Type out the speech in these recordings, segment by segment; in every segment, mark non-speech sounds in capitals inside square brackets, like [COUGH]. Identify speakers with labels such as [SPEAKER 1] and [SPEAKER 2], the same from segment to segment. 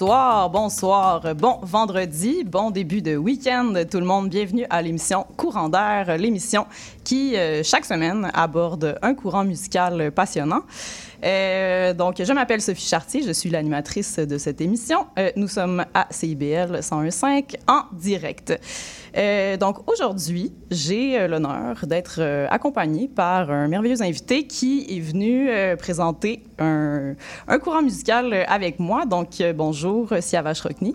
[SPEAKER 1] Bonsoir, bonsoir, bon vendredi, bon début de week-end tout le monde. Bienvenue à l'émission Courant d'air, l'émission qui, euh, chaque semaine, aborde un courant musical passionnant. Euh, donc, je m'appelle Sophie Chartier, je suis l'animatrice de cette émission. Euh, nous sommes à CIBL 101.5 en direct. Euh, donc, aujourd'hui, j'ai l'honneur d'être accompagnée par un merveilleux invité qui est venu présenter un, un, courant musical avec moi. Donc, bonjour, Siavash Rockney.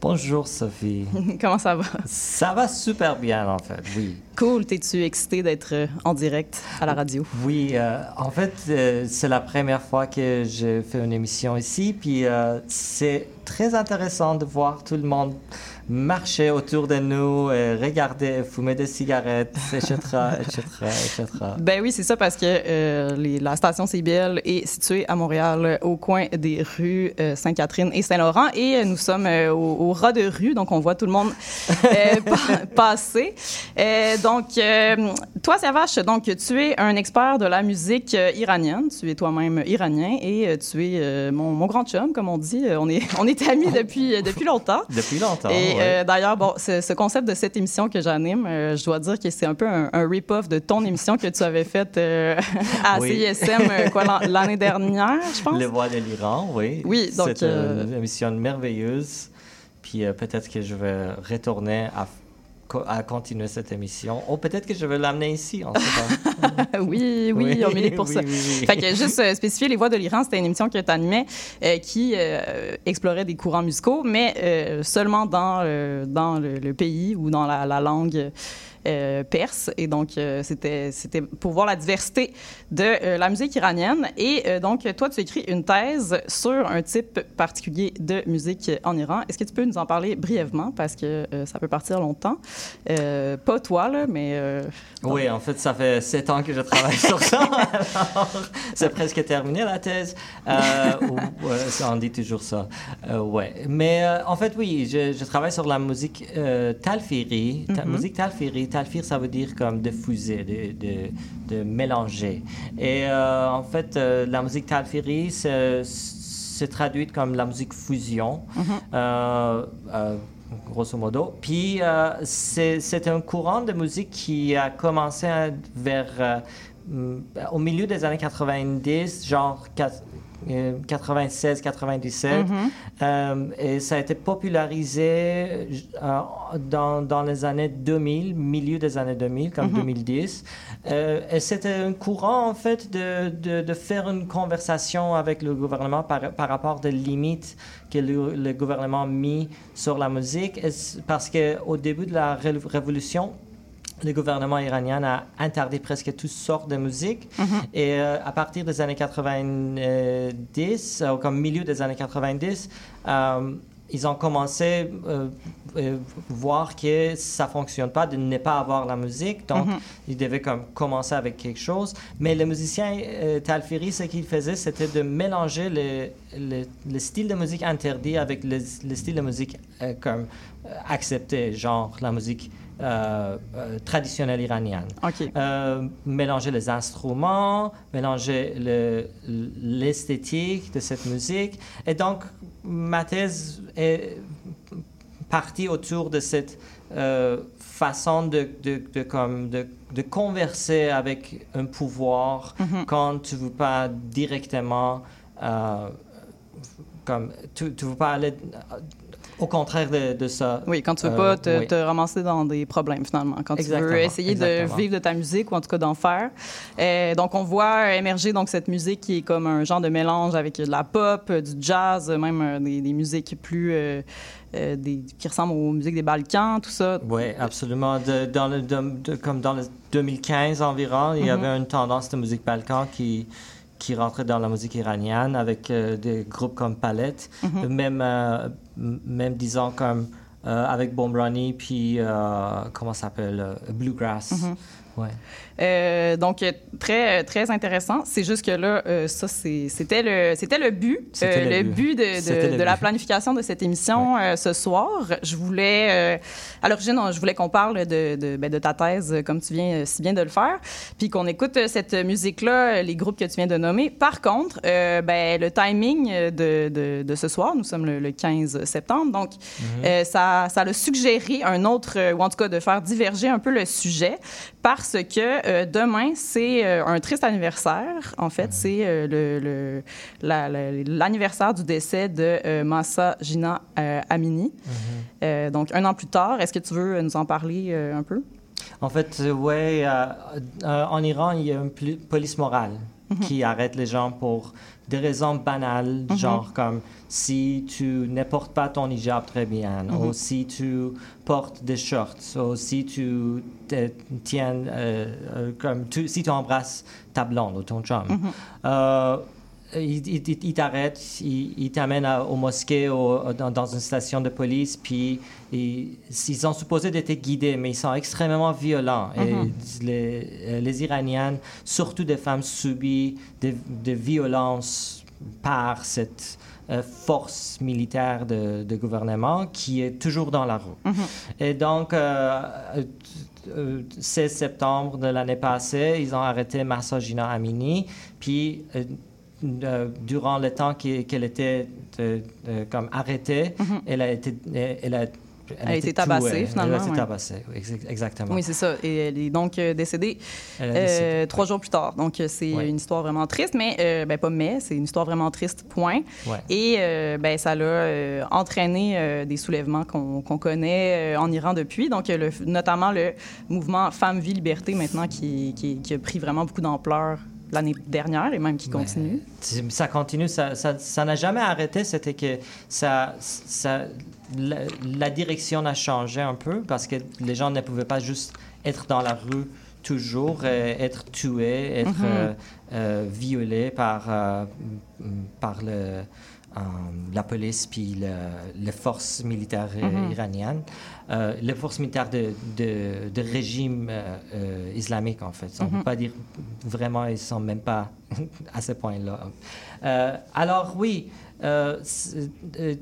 [SPEAKER 2] Bonjour Sophie. [LAUGHS]
[SPEAKER 1] Comment ça va?
[SPEAKER 2] Ça va super bien en fait, oui.
[SPEAKER 1] Cool, t'es-tu excité d'être euh, en direct à la radio?
[SPEAKER 2] Oui, euh, en fait, euh, c'est la première fois que je fais une émission ici, puis c'est très intéressant de voir tout le monde marcher autour de nous, euh, regarder, fumer des cigarettes, etc., etc., etc.
[SPEAKER 1] Ben oui, c'est ça parce que euh, la station CBL est située à Montréal, au coin des rues euh, Sainte-Catherine et Saint-Laurent, et nous sommes au, ras de rue, donc on voit tout le monde [LAUGHS] passer. donc, toi, Savache, donc tu es un expert de la musique iranienne, tu es toi-même iranien et tu es mon, mon, grand chum, comme on dit. On est, on est amis depuis, depuis longtemps. [LAUGHS]
[SPEAKER 2] Depuis longtemps.
[SPEAKER 1] Euh, d'ailleurs, bon, ce, concept de cette émission que j'anime, euh, je dois dire que c'est un peu un, rip-off de ton émission que tu avais faite euh, [LAUGHS] à CISM l'année dernière, je pense?
[SPEAKER 2] Le voix de l'Iran, oui.
[SPEAKER 1] Oui, donc.
[SPEAKER 2] C'est une émission merveilleuse. Puis peut-être que je vais retourner à à continuer cette émission. Ou peut-être que je vais l'amener ici, en
[SPEAKER 1] fait. [LAUGHS] oui, oui, on est pour ça. Fait que juste euh, spécifier, Les Voix de l'Iran, c'était une émission que tu animais euh, qui euh, explorait des courants musicaux, mais seulement dans, dans le, pays ou dans la, la langue perse. Et donc, euh, c'était, c'était pour voir la diversité de euh, la musique iranienne. Et donc, toi, tu écris une thèse sur un type particulier de musique en Iran. Est-ce que tu peux nous en parler brièvement? Parce que ça peut partir longtemps? pas toi, là, mais...
[SPEAKER 2] oui, en fait, ça fait sept ans que je travaille sur ça. [LAUGHS] c'est presque terminé, la thèse. On dit toujours ça. ouais. Mais en fait, oui, je, travaille sur la musique talfiri, mm-hmm. musique talfiri, talfir, ça veut dire comme de fuser, de, de, mélanger. Et euh, en fait, euh, la musique talfiri, c'est traduite comme la musique fusion. Mhm. Euh, grosso modo. Puis c'est un courant de musique qui a commencé vers au milieu des années 90, genre 96, 97. Mhm. Euh, et ça a été popularisé euh, dans, dans, les années 2000, milieu des années 2000, comme 2010. Mhm. Euh, et c'était un courant, en fait, de, de, de, faire une conversation avec le gouvernement par, par rapport aux limites que le, le, gouvernement a mis sur la musique. parce qu'au début de la révolution, le gouvernement iranien a interdit presque toutes sortes de musique. Mhm. Et euh, à partir des années 90, euh, comme milieu des années 90, euh, ils ont commencé à voir que ça fonctionne pas de ne pas avoir la musique. Donc, mhm. ils devaient comme commencer avec quelque chose. Mais le musicien Talfiri, ce qu'il faisait, c'était de mélanger le, le, style de musique interdit avec le, le style de musique comme accepté, genre la musique euh, euh, traditionnelle iranienne. Euh, mélanger les instruments, mélanger l'esthétique de cette musique. Et donc, ma thèse est partie autour de cette façon de, de, comme de, de, converser avec un pouvoir mm-hmm. quand tu ne veux pas directement comme tu ne veux pas aller au contraire de, de ça.
[SPEAKER 1] Oui, quand tu veux
[SPEAKER 2] Euh,
[SPEAKER 1] pas te,
[SPEAKER 2] oui.
[SPEAKER 1] te ramasser dans des problèmes, finalement. Quand tu veux essayer
[SPEAKER 2] exactement.
[SPEAKER 1] de vivre de ta musique ou en tout cas d'en faire. Euh, donc, on voit émerger donc, cette musique qui est comme un genre de mélange avec de la pop, du jazz, même euh, des, des musiques plus. euh, euh, des, qui ressemblent aux musiques des Balkans, tout ça.
[SPEAKER 2] Oui, absolument. De- dans le, de- de- comme dans le 2015 environ, il y avait une tendance de musique balkan qui, qui rentrait dans la musique iranienne avec euh, des groupes comme Palette, même, euh, même disons comme euh, avec Bombrani, puis euh, comment ça s'appelle, euh, Bluegrass. Ouais.
[SPEAKER 1] Euh, donc, euh, très, très intéressant. C'est juste que là, euh, ça, c'était le, c'était le but, euh,
[SPEAKER 2] le
[SPEAKER 1] le
[SPEAKER 2] but.
[SPEAKER 1] de, de- de la planification de cette émission euh, ce soir. Je voulais, euh, à l'origine, je voulais qu'on parle de, de, ben, de ta thèse, euh, comme tu viens euh, si bien de le faire, puis qu'on écoute euh, cette musique-là, euh, les groupes que tu viens de nommer. Par contre, euh, ben, le timing euh, de, de, de ce soir, nous sommes le, le 15 septembre, donc euh, ça, ça a suggéré un autre, euh, ou en tout cas de faire diverger un peu le sujet, parce que euh, demain, c'est euh, un triste anniversaire. En fait, c'est euh, le- le- la- la- l'anniversaire du décès de Massa Gina Amini. Euh, donc, un an plus tard, est-ce que tu veux nous en parler un peu?
[SPEAKER 2] En fait, ouais, en Iran, il y a une poli- police morale qui arrête les gens pour des raisons banales, genre comme si tu ne portes pas ton hijab très bien, ou si tu portes des shorts, ou si tu tiens, euh, euh, comme tu, si tu embrasses ta blonde ou ton chum. Euh, il, il- il- t'arrête, il, t'amène au mosquée dans, dans une station de police, puis ils, ils sont supposés d'être guidés, mais ils sont extrêmement violents. Et les, euh, les Iraniennes, surtout des femmes, subissent des, des violences par cette euh, force militaire de, de gouvernement qui est toujours dans la rue. Et donc, euh, euh, euh, 16 septembre de l'année passée, ils ont arrêté Massa Gina Amini, puis euh, euh, durant le temps qu'elle était euh, euh, comme arrêtée, elle a été, elle a,
[SPEAKER 1] Elle a été tabassée, finalement,
[SPEAKER 2] Elle a été
[SPEAKER 1] ouais.
[SPEAKER 2] tabassée, oui, exactement.
[SPEAKER 1] Oui, c'est ça. Et elle est donc décédée euh, trois jours plus tard. Donc, c'est
[SPEAKER 2] Ouais.
[SPEAKER 1] une histoire vraiment triste, mais, euh, ben, pas mais, c'est une histoire vraiment triste, point. Et euh, ben, ça l'a entraîné des soulèvements qu'on connaît en Iran depuis. Donc, le- notamment le mouvement Femmes, Vie, Liberté, maintenant, qui, qui- qui a pris vraiment beaucoup d'ampleur l'année dernière et même qui continue.
[SPEAKER 2] Ça continue, ça ça- ça n'a jamais arrêté. C'était que ça, ça, la, la direction a changé un peu parce que les gens ne pouvaient pas juste être dans la rue toujours, euh, être tués, être euh, euh, violés par, euh, par le, la police puis le- les forces militaires euh, iraniennes. Euh, les forces militaires de, de, de régime euh, euh, islamique, en fait. On ne peut pas dire vraiment, ils ne sont même pas [LAUGHS] à ce point-là. Euh, alors, oui, euh, euh,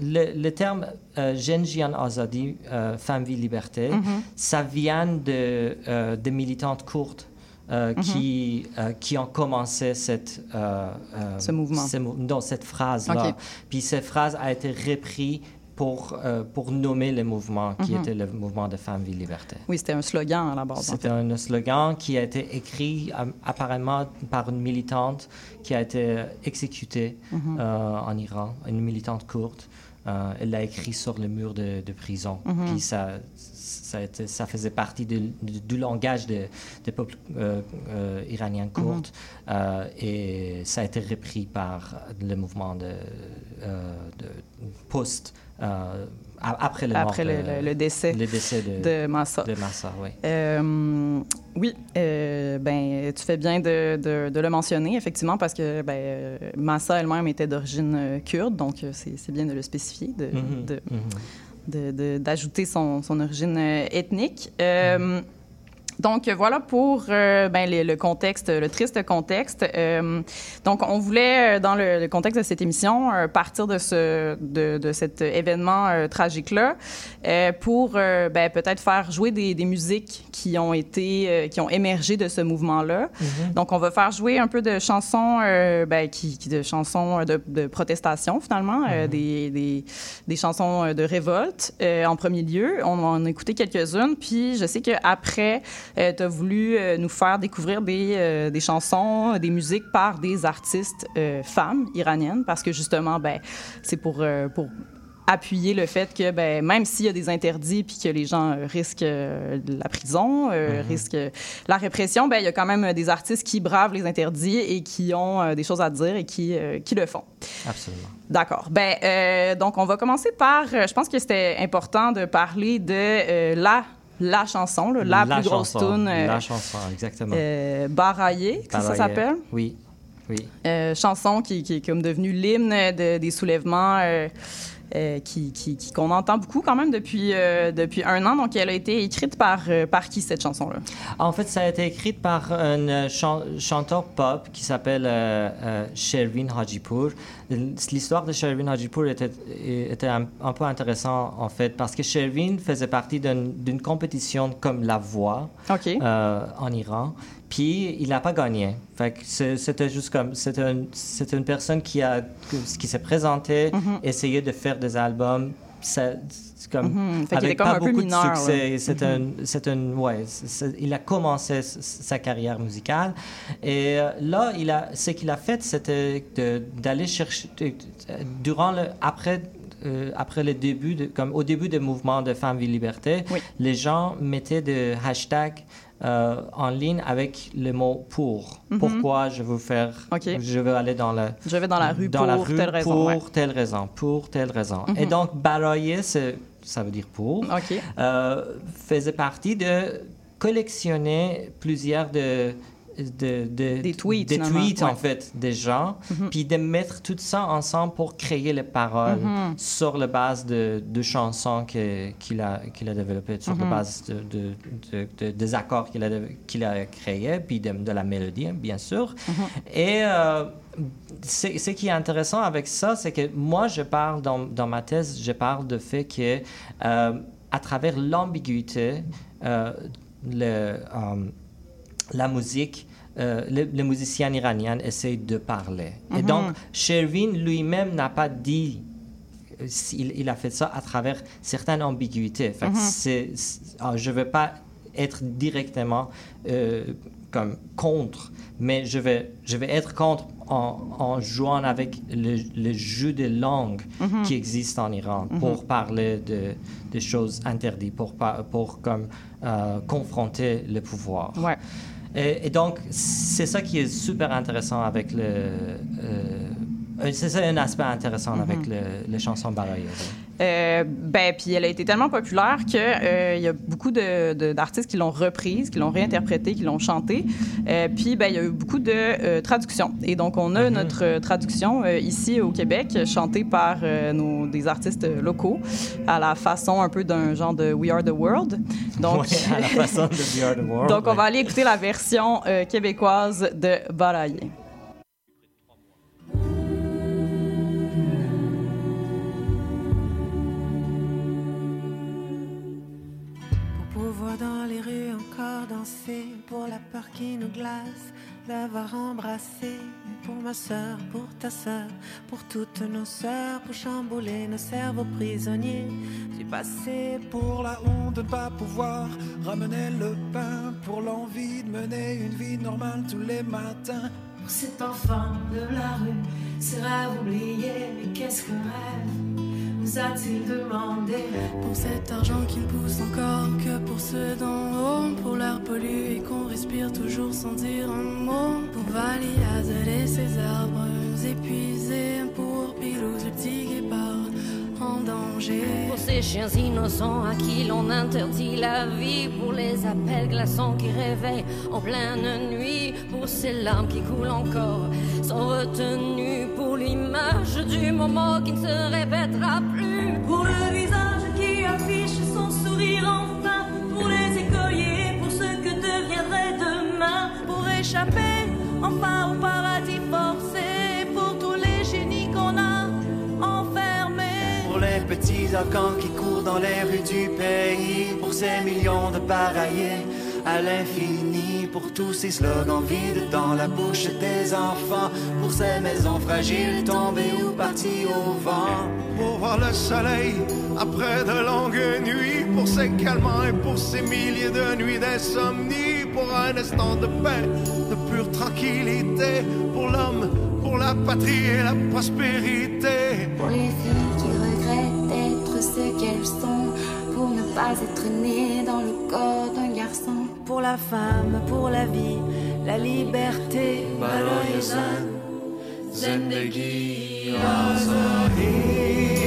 [SPEAKER 2] le, le terme euh, Genjian Azadi, euh, femme, vie, liberté, ça vient de, euh, des militantes courtes. Euh, qui, euh, qui ont commencé cette, euh,
[SPEAKER 1] Ce mouvement.
[SPEAKER 2] non, cette phrase-là. Puis cette phrase a été reprise pour, pour nommer le mouvement qui était le mouvement de Femmes, Vie, Liberté.
[SPEAKER 1] Oui, c'était un slogan à la base. en
[SPEAKER 2] C'était un slogan qui a été écrit apparemment par une militante qui a été exécutée
[SPEAKER 1] Mhm.
[SPEAKER 2] en Iran, une militante courte. Euh, elle l'a écrit sur le mur de, de prison.
[SPEAKER 1] Mhm.
[SPEAKER 2] Puis ça, ça, a été- ça faisait partie du, du- du langage de- des peuples euh, euh, iraniens
[SPEAKER 1] Mhm.
[SPEAKER 2] courtes. Euh, et ça a été repris par le mouvement de, de post après le
[SPEAKER 1] Après
[SPEAKER 2] mort
[SPEAKER 1] le,
[SPEAKER 2] de-
[SPEAKER 1] le- le décès
[SPEAKER 2] le décès de,
[SPEAKER 1] de Massa.
[SPEAKER 2] oui.
[SPEAKER 1] Oui, ben, tu fais bien de, le mentionner, effectivement, parce que ben, Massa elle-même était d'origine kurde, donc c'est bien de le spécifier, de-
[SPEAKER 2] Mhm,
[SPEAKER 1] de- d'ajouter son, son origine euh, ethnique. Euh, Donc voilà pour euh, ben, le, le contexte, le triste contexte. Euh, donc on voulait, euh, dans le, le contexte de cette émission, euh, partir de, ce, de, de cet événement tragique-là euh, pour ben, peut-être faire jouer des, des musiques qui ont été, euh, qui ont émergé de ce mouvement-là. Donc on va faire jouer un peu de chansons, ben, qui, qui- de chansons de, de protestation finalement, euh, des, des, des chansons de révolte euh, en premier lieu. On en a écouté quelques-unes, puis je sais qu'après, tu as voulu euh, nous faire découvrir des, euh, des chansons, des musiques par des artistes euh, femmes iraniennes, parce que justement, ben, c'est pour, euh, pour appuyer le fait que ben, même s'il y a des interdits puis que les gens euh, risquent euh, la prison, euh, risquent la répression, ben, il y a quand même des artistes qui bravent les interdits et qui ont des choses à dire et qui, qui le font.
[SPEAKER 2] Absolument.
[SPEAKER 1] D'accord. Ben, donc, on va commencer par, je pense que c'était important de parler de la la chanson, la, plus grosse tune.
[SPEAKER 2] la chanson, exactement.
[SPEAKER 1] Euh, Baraillé, que ça s'appelle?
[SPEAKER 2] Oui. Oui.
[SPEAKER 1] chanson qui, qui, est comme devenue l'hymne de, des soulèvements euh, qui, qu'on entend beaucoup quand même depuis, euh, depuis un an. Donc, elle a été écrite par, euh, par qui, cette chanson-là?
[SPEAKER 2] En fait, ça a été écrit par un chanteur pop qui s'appelle Shervin Hajipur. L'histoire de Shervin Hajipur était, était un, peu intéressante, en fait, parce que Shervin faisait partie d'une compétition comme La Voix en Iran. Puis il n'a pas gagné. C'était juste comme. C'était une, personne qui, a, qui s'est présentée, mm essayé de faire des albums. C'est comme,
[SPEAKER 1] mm avec pas beaucoup de succès.
[SPEAKER 2] C'est un, un, ouais, il a commencé sa carrière musicale. Et euh, là, il a, ce qu'il a fait, c'était d'aller chercher. Durant le. Après euh, après le début, de, comme au début des mouvements de Femmes, Vie, Liberté, les gens mettaient des hashtags euh, en ligne avec le mot pour. Mhm. Pourquoi je veux faire. Je veux aller dans la.
[SPEAKER 1] Je vais dans la rue
[SPEAKER 2] dans
[SPEAKER 1] pour
[SPEAKER 2] la rue
[SPEAKER 1] telle raison.
[SPEAKER 2] Pour telle raison. Pour telle raison. Et mhm. donc, barailler, ça veut dire pour. Euh, faisait partie de collectionner plusieurs de de,
[SPEAKER 1] des tweets,
[SPEAKER 2] des tweets en fait des gens, mhm. puis de mettre tout ça ensemble pour créer les paroles mhm. sur la base de, de chansons qu'il a, qu'il a développées, sur la mhm. base de, des accords qu'il a, qu'il a créés, puis de, la mélodie, bien sûr. Et euh, ce qui est intéressant avec ça, c'est que moi, je parle dans, dans, ma thèse, je parle de fait que euh, à travers l'ambiguïté, euh, le la musique, euh, les, musiciens iraniens essayent de parler. Et mhm. donc, Shervin lui-même n'a pas dit euh, il, il, a fait ça à travers certaines ambiguïtés. Mhm. Ah, je ne veux pas être directement euh, comme contre, mais je vais, je vais être contre en, jouant avec le, jeu de langue mhm. qui existe en Iran pour parler de, des choses interdites, pour, pour comme, confronter le pouvoir.
[SPEAKER 1] Ouais.
[SPEAKER 2] Et, donc, c'est ça qui est super intéressant avec le. Euh, c'est ça un aspect intéressant avec mhm. les chansons baroyeuses.
[SPEAKER 1] Euh, ben, puis elle a été tellement populaire qu'il euh, y a beaucoup d'artistes qui l'ont reprise, qui l'ont réinterprétée, qui l'ont chantée. Euh, puis, ben, il y a eu beaucoup de euh, traductions. Et donc, on a mhm. notre traduction ici au Québec, chantée par nos, des artistes locaux, à la façon un peu d'un genre de We Are the World.
[SPEAKER 2] Donc, à la façon de We Are the [LAUGHS] World.
[SPEAKER 1] donc, on va aller écouter la version québécoise de Baraillé.
[SPEAKER 3] Encore danser pour la peur qui nous glace d'avoir embrassé pour ma soeur, pour ta soeur, pour toutes nos soeurs, pour chambouler nos cerveaux prisonniers du passé.
[SPEAKER 4] Pour la honte de ne pas pouvoir ramener le pain, pour l'envie de mener une vie normale tous les matins.
[SPEAKER 5] Pour cet enfant de la rue, c'est rêve oublié, mais qu'est-ce que rêve? Nous a-t-il demandé
[SPEAKER 3] Pour cet argent qui ne pousse encore que pour ceux d'en haut Pour l'air pollué qu'on respire toujours sans dire un mot. Pour Valiaz et ses arbres épuisés Pour Pilouse, le petit guépard en danger.
[SPEAKER 6] Pour ces chiens innocents à qui l'on interdit la vie Pour les appels glaçants qui réveillent en pleine nuit Pour ces larmes qui coulent encore sans retenue Pour l'image du moment qui ne se répétera plus.
[SPEAKER 5] Pour le visage qui affiche son sourire enfin Pour les écoliers, pour ce que deviendrait demain
[SPEAKER 3] Pour échapper enfin au paradis forcé Pour tous les génies qu'on a enfermés.
[SPEAKER 7] Pour les petits arcans qui courent dans les rues du pays Pour ces millions de pareillés à l'infini pour tous ces slogans vides dans la bouche des enfants, pour ces maisons fragiles tombées ou parties au vent.
[SPEAKER 4] Pour voir le soleil après de longues nuits, pour ces calmants et pour ces milliers de nuits d'insomnie, pour un instant de paix, de pure tranquillité, pour l'homme, pour la patrie et la prospérité.
[SPEAKER 5] Pour les filles qui regrettent
[SPEAKER 8] pas être né dans le corps d'un garçon
[SPEAKER 5] Pour la femme, pour la vie, la liberté.
[SPEAKER 7] برای زن زندگی آزادی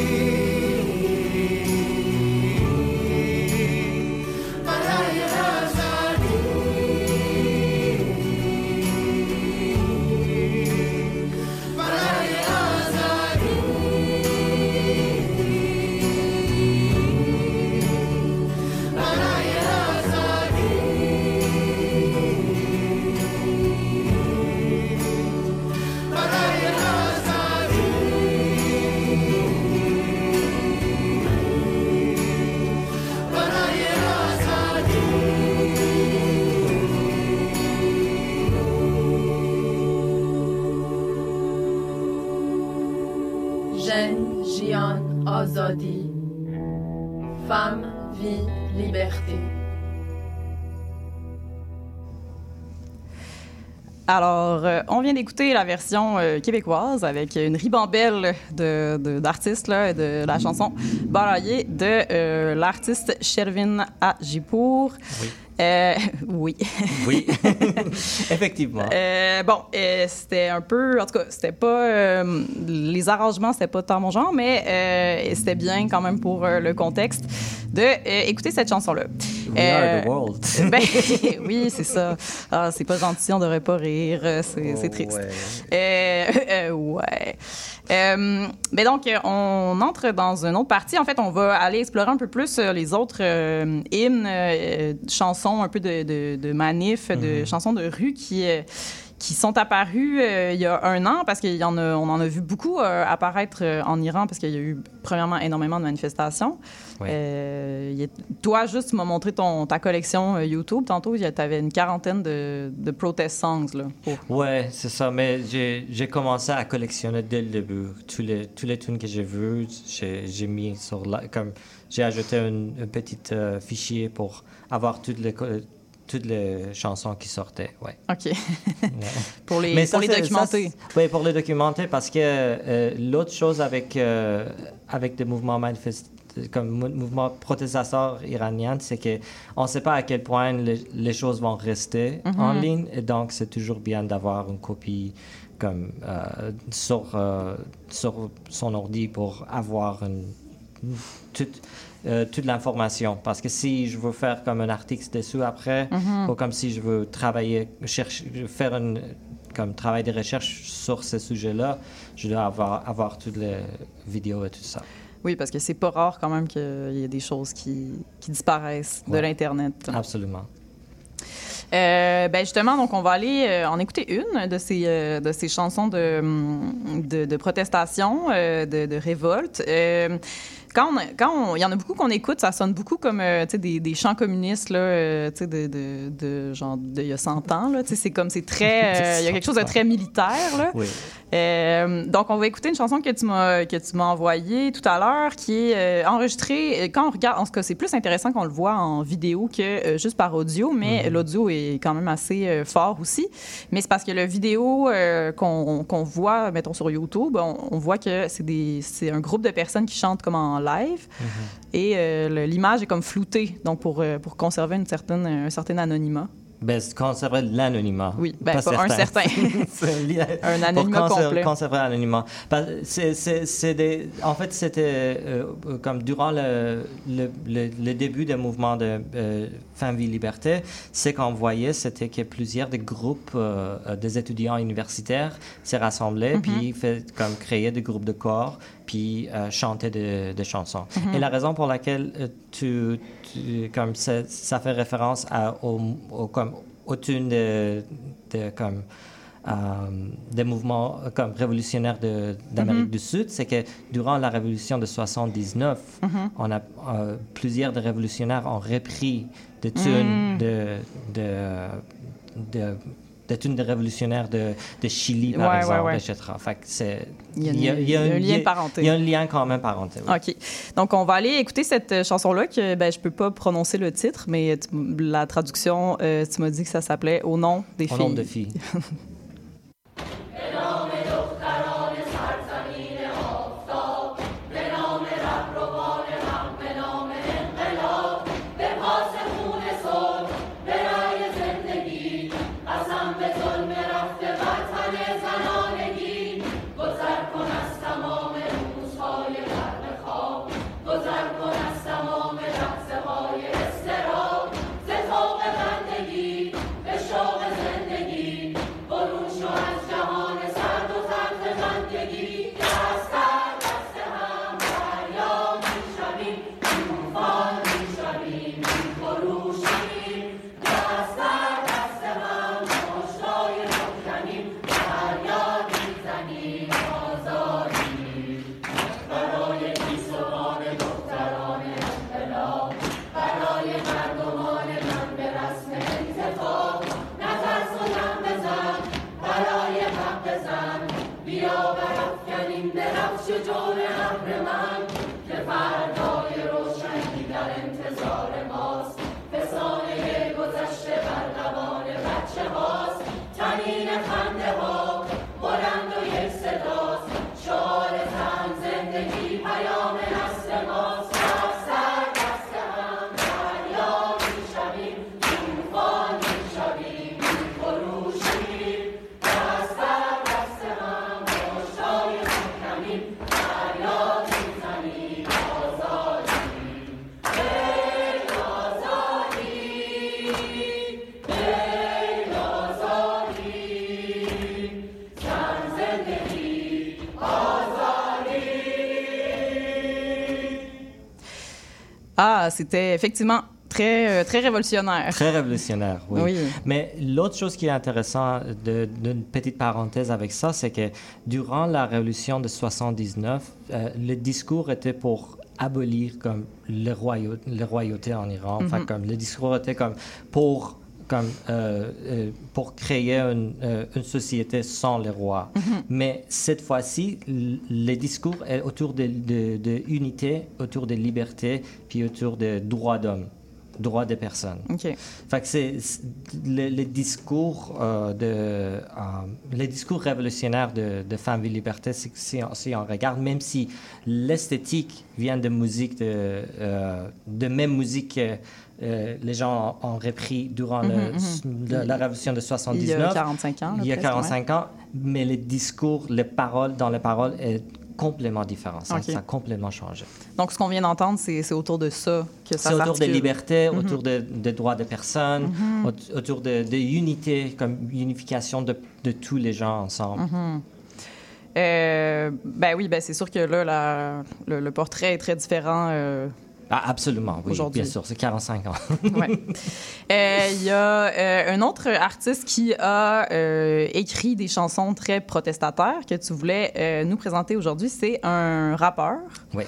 [SPEAKER 9] Femme, vie, liberté.
[SPEAKER 1] Alors, euh, on vient d'écouter la version euh, québécoise avec une ribambelle de, de- d'artistes, là, de la chanson Balayer de euh, l'artiste Shervin Ajipour.
[SPEAKER 2] Oui.
[SPEAKER 1] Euh, oui.
[SPEAKER 2] Oui, [LAUGHS] effectivement.
[SPEAKER 1] Euh, bon, euh, c'était un peu, en tout cas, c'était pas euh, les arrangements, c'était pas tant mon genre, mais euh, c'était bien quand même pour euh, le contexte de écouter cette chanson-là.
[SPEAKER 2] We are the world. [LAUGHS]
[SPEAKER 1] ben, oui, c'est ça. Ah, c'est pas gentil, on devrait pas rire, c'est c'est triste. [LAUGHS] Euh, ouais. Euh, ben donc, on entre dans une autre partie. En fait, on va aller explorer un peu plus les autres euh, hymnes, euh, chansons un peu de, de, de manifs, de
[SPEAKER 2] Mhm.
[SPEAKER 1] chansons de rue qui, euh, qui sont apparues euh, il y a un an, parce qu'on en a vu beaucoup euh, apparaître euh, en Iran, parce qu'il y a eu, premièrement, énormément de manifestations. A- toi, juste, tu m'as montré ton, ta collection YouTube. Tantôt, tu avais une quarantaine de, de protest songs. Là, pour-
[SPEAKER 2] Ouais, c'est ça. Mais j'ai commencé à collectionner dès le début. Tous les, tous les tunes que j'ai vus, j'ai mis sur la, comme j'ai ajouté un, petit fichier pour avoir toutes les, toutes les chansons qui sortaient. Ouais.
[SPEAKER 1] OK. [LAUGHS] Pour les,
[SPEAKER 2] Mais
[SPEAKER 1] pour
[SPEAKER 2] ça,
[SPEAKER 1] les documenter.
[SPEAKER 2] Oui, pour les documenter, parce que euh, l'autre chose avec, euh, avec des mouvements manifestes comme mou- mouvement protestateur iranien, c'est que on ne sait pas à quel point les, les choses vont rester en ligne, et donc c'est toujours bien d'avoir une copie comme euh, sur, sur son ordi pour avoir une, toute, euh, toute l'information. Parce que si je veux faire comme un article dessus après,
[SPEAKER 1] Mhm.
[SPEAKER 2] ou comme si je veux travailler, chercher, faire un comme travail de recherche sur ce sujet-là, je dois avoir, avoir toutes les vidéos et tout ça.
[SPEAKER 1] Oui, parce que c'est pas rare quand même qu'il y ait des choses qui, qui disparaissent de l'Internet.
[SPEAKER 2] Absolument.
[SPEAKER 1] Euh, ben justement, donc on va aller euh, en écouter une de ces, euh, de ces chansons de, hum, de, de protestation, euh, de, de révolte. Quand on, quand on- il y en a beaucoup qu'on écoute, ça sonne beaucoup comme euh, des, des chants communistes là, euh, de, de, de genre d'il y a 100 ans. Là, c'est comme c'est très, [LAUGHS] euh, il y a quelque chose de très militaire. Là.
[SPEAKER 2] Oui.
[SPEAKER 1] Euh, donc, on va écouter une chanson que tu m'as que tu m'as envoyée tout à l'heure, qui est euh, enregistrée. euh, Quand on regarde, en tout cas, c'est plus intéressant qu'on le voit en vidéo que euh, juste par audio, mais l'audio est quand même assez fort aussi. Mais c'est parce que le vidéo qu'on voit, mettons sur YouTube, on, on voit que c'est des c'est un groupe de personnes qui chantent comme en live et euh, le- l'image est comme floutée, donc pour pour conserver une certaine un certain anonymat.
[SPEAKER 2] Ben, c'est conserver l'anonymat.
[SPEAKER 1] Oui, ben, pas un certain. [LAUGHS]
[SPEAKER 2] C'est li-
[SPEAKER 1] Un
[SPEAKER 2] pour
[SPEAKER 1] anonymat
[SPEAKER 2] conser-
[SPEAKER 1] complet.
[SPEAKER 2] Conserver l'anonymat. En fait, c'était euh, euh, comme durant le, le, le- le début du mouvement de euh, Fin Vie Liberté, ce qu'on voyait, c'était que plusieurs des groupes euh, euh, des étudiants universitaires s'est rassemblés,
[SPEAKER 1] Mhm.
[SPEAKER 2] puis fait comme créer des groupes de corps, puis chanter des des chansons.
[SPEAKER 1] Mhm.
[SPEAKER 2] Et la raison pour laquelle tu, tu- comme ça, ça fait référence à, au, au- comme de, de comme euh, des mouvements comme révolutionnaires de- d'Amérique
[SPEAKER 1] Mhm.
[SPEAKER 2] du Sud, c'est que durant la révolution de 79,
[SPEAKER 1] Mhm.
[SPEAKER 2] on a euh, plusieurs des révolutionnaires ont repris des tunes
[SPEAKER 1] Mm.
[SPEAKER 2] de, de, de des tunes de révolutionnaires de, de Chili, par
[SPEAKER 1] Ouais,
[SPEAKER 2] exemple,
[SPEAKER 1] ouais.
[SPEAKER 2] etc. Fait que c'est-
[SPEAKER 1] Il y a une- il y a un lien
[SPEAKER 2] y a-
[SPEAKER 1] parenté.
[SPEAKER 2] Il y a un lien quand même parenté. oui.
[SPEAKER 1] OK. Donc, on va aller écouter cette euh, chanson-là que ben, je peux pas prononcer le titre, mais tu m- la traduction, euh, tu m'as dit que ça s'appelait Au nom des
[SPEAKER 2] Au
[SPEAKER 1] filles.
[SPEAKER 2] nom de filles. [LAUGHS]
[SPEAKER 1] c'était effectivement très, euh, très révolutionnaire.
[SPEAKER 2] Très révolutionnaire, oui.
[SPEAKER 1] Oui.
[SPEAKER 2] Mais l'autre chose qui est intéressante, d'une petite parenthèse avec ça, c'est que durant la révolution de 79, euh, le discours était pour abolir comme le, royau- le royauté en Iran. Enfin,
[SPEAKER 10] Mhm.
[SPEAKER 2] comme le discours était comme pour comme euh, euh, pour créer une, euh, une société sans les rois.
[SPEAKER 10] Mhm.
[SPEAKER 2] Mais cette fois-ci, le discours est autour de, de, de unité, autour de liberté, puis autour des droits d'homme, droits des personnes.
[SPEAKER 1] OK.
[SPEAKER 2] Fait que c'est c'est- le, le discours euh, de euh, le discours révolutionnaire de, de Femmes Vie Liberté, si, on- si on regarde, même si l'esthétique vient de musique de euh, de même musique que euh, les gens ont, ont repris durant le-
[SPEAKER 1] Mhm,
[SPEAKER 2] le- la révolution de 79.
[SPEAKER 1] Il y a 45 ans, là,
[SPEAKER 2] Il y a
[SPEAKER 1] presque,
[SPEAKER 2] 45 ans, mais le discours, les paroles dans les paroles est complètement différent. Ça, a complètement changé.
[SPEAKER 1] Donc, ce qu'on vient d'entendre, c'est autour de ça que ça
[SPEAKER 2] C'est autour de
[SPEAKER 1] s'articule.
[SPEAKER 2] liberté,
[SPEAKER 1] Mhm.
[SPEAKER 2] autour de, de droits des personnes,
[SPEAKER 1] Mhm.
[SPEAKER 2] aut- autour de, de unité, comme unification de, de tous les gens ensemble.
[SPEAKER 1] Mhm. Euh, ben oui, ben c'est sûr que là, la- le, le portrait est très différent. euh,
[SPEAKER 2] Ah, absolument, oui,
[SPEAKER 1] Aujourd'hui.
[SPEAKER 2] bien sûr, c'est 45 ans.
[SPEAKER 1] ouais. Euh, Il y a euh, un autre artiste qui a euh, écrit des chansons très protestataires que tu voulais nous présenter aujourd'hui. C'est un rappeur
[SPEAKER 2] oui.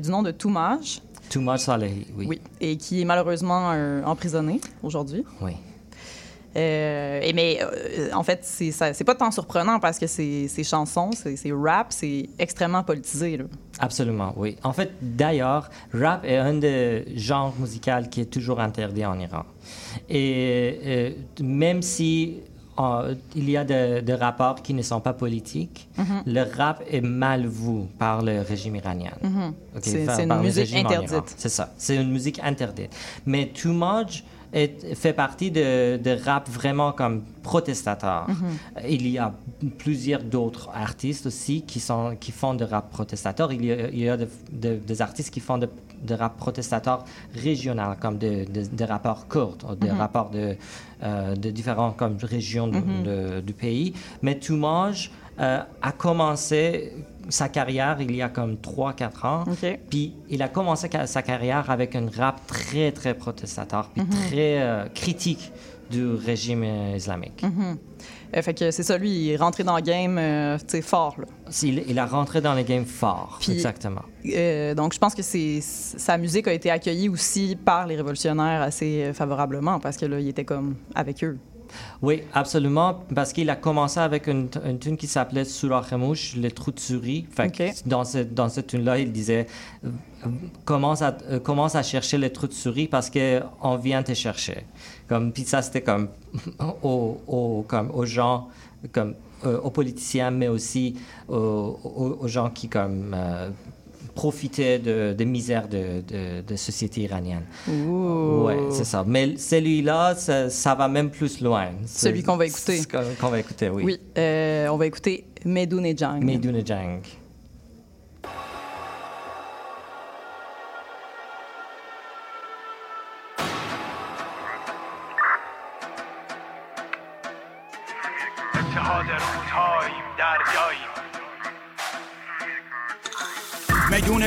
[SPEAKER 1] du nom de Toumage.
[SPEAKER 2] Toumaj Salehi, oui.
[SPEAKER 1] Oui, et qui est malheureusement emprisonné aujourd'hui.
[SPEAKER 2] Oui.
[SPEAKER 1] Euh, et mais euh, en fait, c'est pas tant surprenant parce que ces ces chansons, ces ces rap, c'est extrêmement politisé. Là.
[SPEAKER 2] Absolument, oui. En fait, d'ailleurs, rap est un des genres musicaux qui est toujours interdit en Iran. Et euh, même si euh, il y a des rapports qui ne sont pas politiques,
[SPEAKER 1] Mhm.
[SPEAKER 2] le rap est mal vu par le régime iranien.
[SPEAKER 1] Mhm. C'est- une musique interdite.
[SPEAKER 2] C'est ça, c'est une musique interdite. Mais Too Much est, fait partie de, de rap vraiment comme protestateur.
[SPEAKER 1] Mhm.
[SPEAKER 2] Il y a plusieurs d'autres artistes aussi qui, sont, qui font de rap protestateur. Il y a, il y a de- de- des artistes qui font de, rap protestateur régional, comme des kurdes, ou des
[SPEAKER 10] Mhm.
[SPEAKER 2] rapports de, euh, de différentes comme, régions
[SPEAKER 10] Mhm.
[SPEAKER 2] du pays. Mais Toumage euh, a commencé sa carrière il y a comme 3-4 ans. Puis il a commencé sa carrière avec un rap très, très protestateur, puis
[SPEAKER 1] Mhm.
[SPEAKER 2] très euh, critique du régime euh, islamique.
[SPEAKER 1] Mhm. Euh, fait que c'est ça, lui, il est rentré dans le game, euh, tu sais, fort, là.
[SPEAKER 2] Il, il a rentré dans le game fort,
[SPEAKER 1] Puis-
[SPEAKER 2] exactement.
[SPEAKER 1] Euh, donc, je pense que sa musique a été accueillie aussi par les révolutionnaires assez favorablement parce que là, il était comme avec eux.
[SPEAKER 2] Oui, absolument, parce qu'il a commencé avec une, une tune qui s'appelait Surakhamouche, les trous de souris. Fait que dans, ce, dans cette tune-là, il disait euh, commence, à, euh, commence à chercher les trous de souris parce qu'on vient te chercher. Comme, puis ça, c'était comme [LAUGHS] aux, aux- comme aux gens, comme, euh, aux politiciens, mais aussi aux, aux- aux gens qui comme, euh, profitaient de, de misère de, de, de société iranienne. Ouais, c'est ça. Mais celui-là, ça, ça va même plus loin.
[SPEAKER 1] Celui qu'on va écouter.
[SPEAKER 2] Qu'on va écouter, oui.
[SPEAKER 1] Oui, euh, on va écouter Medoune et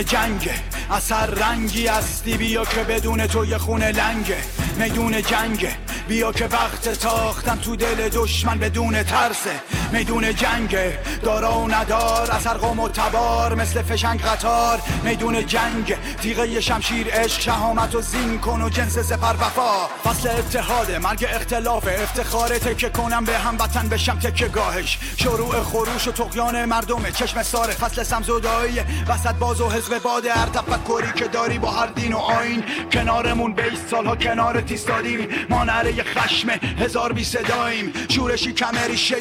[SPEAKER 7] میدون جنگ اثر رنگی هستی بیا که بدون تو یه خونه لنگه. میدون جنگ بیا که وقت تاختن تو دل دشمن بدون ترسه. میدون جنگ دارا و ندار اثر قوم و تبار مثل فشنگ قطار. میدون جنگ تیغه شمشیر عشق شهامت و زین کن و جنس سپر وفا. فصل اتحاد مرگ اختلاف افتخار تکه کنم به هم وطن بشم تکه گاهش. شروع خروش و تقیان مردمه چشم ساره فصل سمزدایی وسط باز و حزب باد هر تفکری که داری با هر دین و آین. کنارمون بیست سالها کنار تیستادیم. ما نره خشم هزار بی صداییم شورشی کمریشه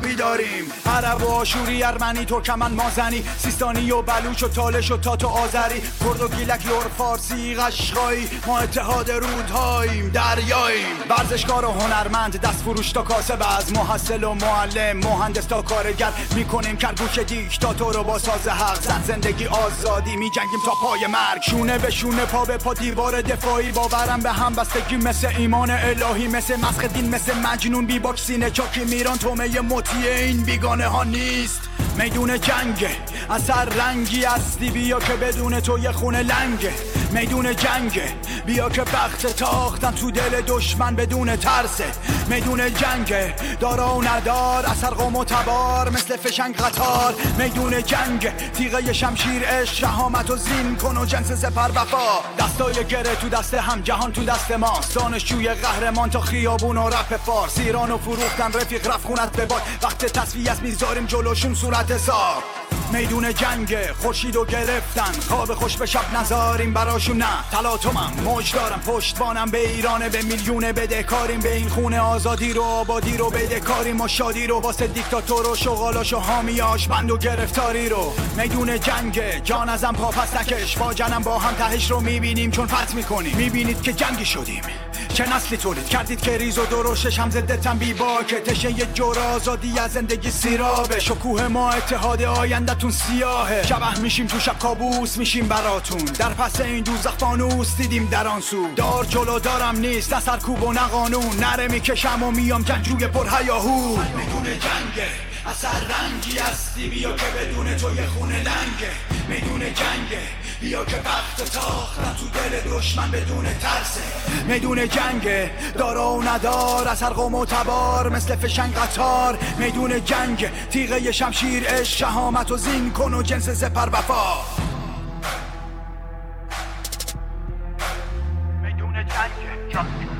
[SPEAKER 7] انقلابی داریم. عرب و آشوری ارمنی ترکمن مازنی سیستانی و بلوچ و تالش و تات و آذری کرد و گیلک لور فارسی قشقایی. ما اتحاد رودهاییم دریاییم. ورزشکار و هنرمند دست فروش تا کاسب از محصل و معلم. مهندس تا کارگر می‌کنیم کرگوش دیکتاتور رو با ساز حق. زن زندگی آزادی میجنگیم تا پای مرگ. شونه به شونه پا به پا دیوار دفاعی. باورم به هم بستگی مثل ایمان الهی مثل مسخ دین مثل مجنون. بی باکسینه چاکی میران تومه مطیع این بیگانه ها نیست. میدون جنگه اثر رنگی هستی بیا که بدون تو یه خونه لنگه. میدون جنگه. بیا که بخت تاختم تو دل دشمن بدون ترسه. میدون جنگه. دارا و ندار اثر قوم و تبار مثل فشنگ قطار. میدون جنگ تیغه شمشیر عشق شهامت و زین کن و جنس سپر وفا. دستای گره تو دست هم جهان تو دست ما. دانشجوی قهرمان تا خیابون و رپ فارس. ایران و فروختن رفیق رفت خونت به باد. وقت است می‌ذاریم جلوشون صورت حساب. میدون جنگ خورشید و گرفتن. خواب خوش به شب نذاریم براشون. نه تلاطمم. موج دارم. پشتوانم به ایران به میلیون بدهکاریم به این خونه آزادی رو آبادی رو بدهکاریم و شادی رو واسه دیکتاتور و شغالاش و حامیاش. بند و گرفتاری رو. میدون جنگ. جان ازم پا پس نکش. با جنم با هم تهش رو می‌بینیم. چون فت می‌کنیم. می‌بینید که جنگی شدیم. چه نسلی تولید کردید که ریز و دروشش هم ضدتن بی که تشه یه جور آزادی از زندگی سیرابه. شکوه ما اتحاد آیندهتون سیاهه. شبه میشیم تو شب کابوس میشیم براتون. در پس این دوزخ فانوس دیدیم در آن سو. دار جلو دارم نیست نه سرکوب و نه قانون. نره می‌کشم و میام جنگجوی پر هیاهو میدون جنگه اثر رنگی هستی. بیا که بدون تو یه خونه لنگه. میدون جنگه. بیا که وقت تاختم تو دل دشمن بدون ترسه. میدون جنگه دارا و ندار از هر قوم و تبار مثل فشنگ قطار. میدون جنگ تیغه شمشیر اش شهامت و زین کن و جنس زپر وفا.
[SPEAKER 10] میدون جنگ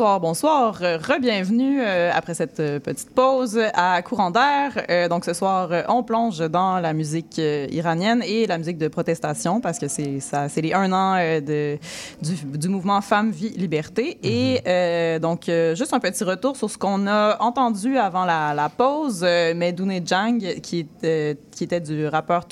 [SPEAKER 1] Bonsoir, bonsoir. Euh, Re-bienvenue euh, après cette euh, petite pause à Courant d'air. Euh, donc ce soir, on plonge dans la musique euh, iranienne et la musique de protestation parce que c'est ça, c'est les un an de, du, du mouvement Femmes, Vie, Liberté. Et euh, donc juste un petit retour sur ce qu'on a entendu avant la, la pause. Medoune Jang, qui, était du rappeur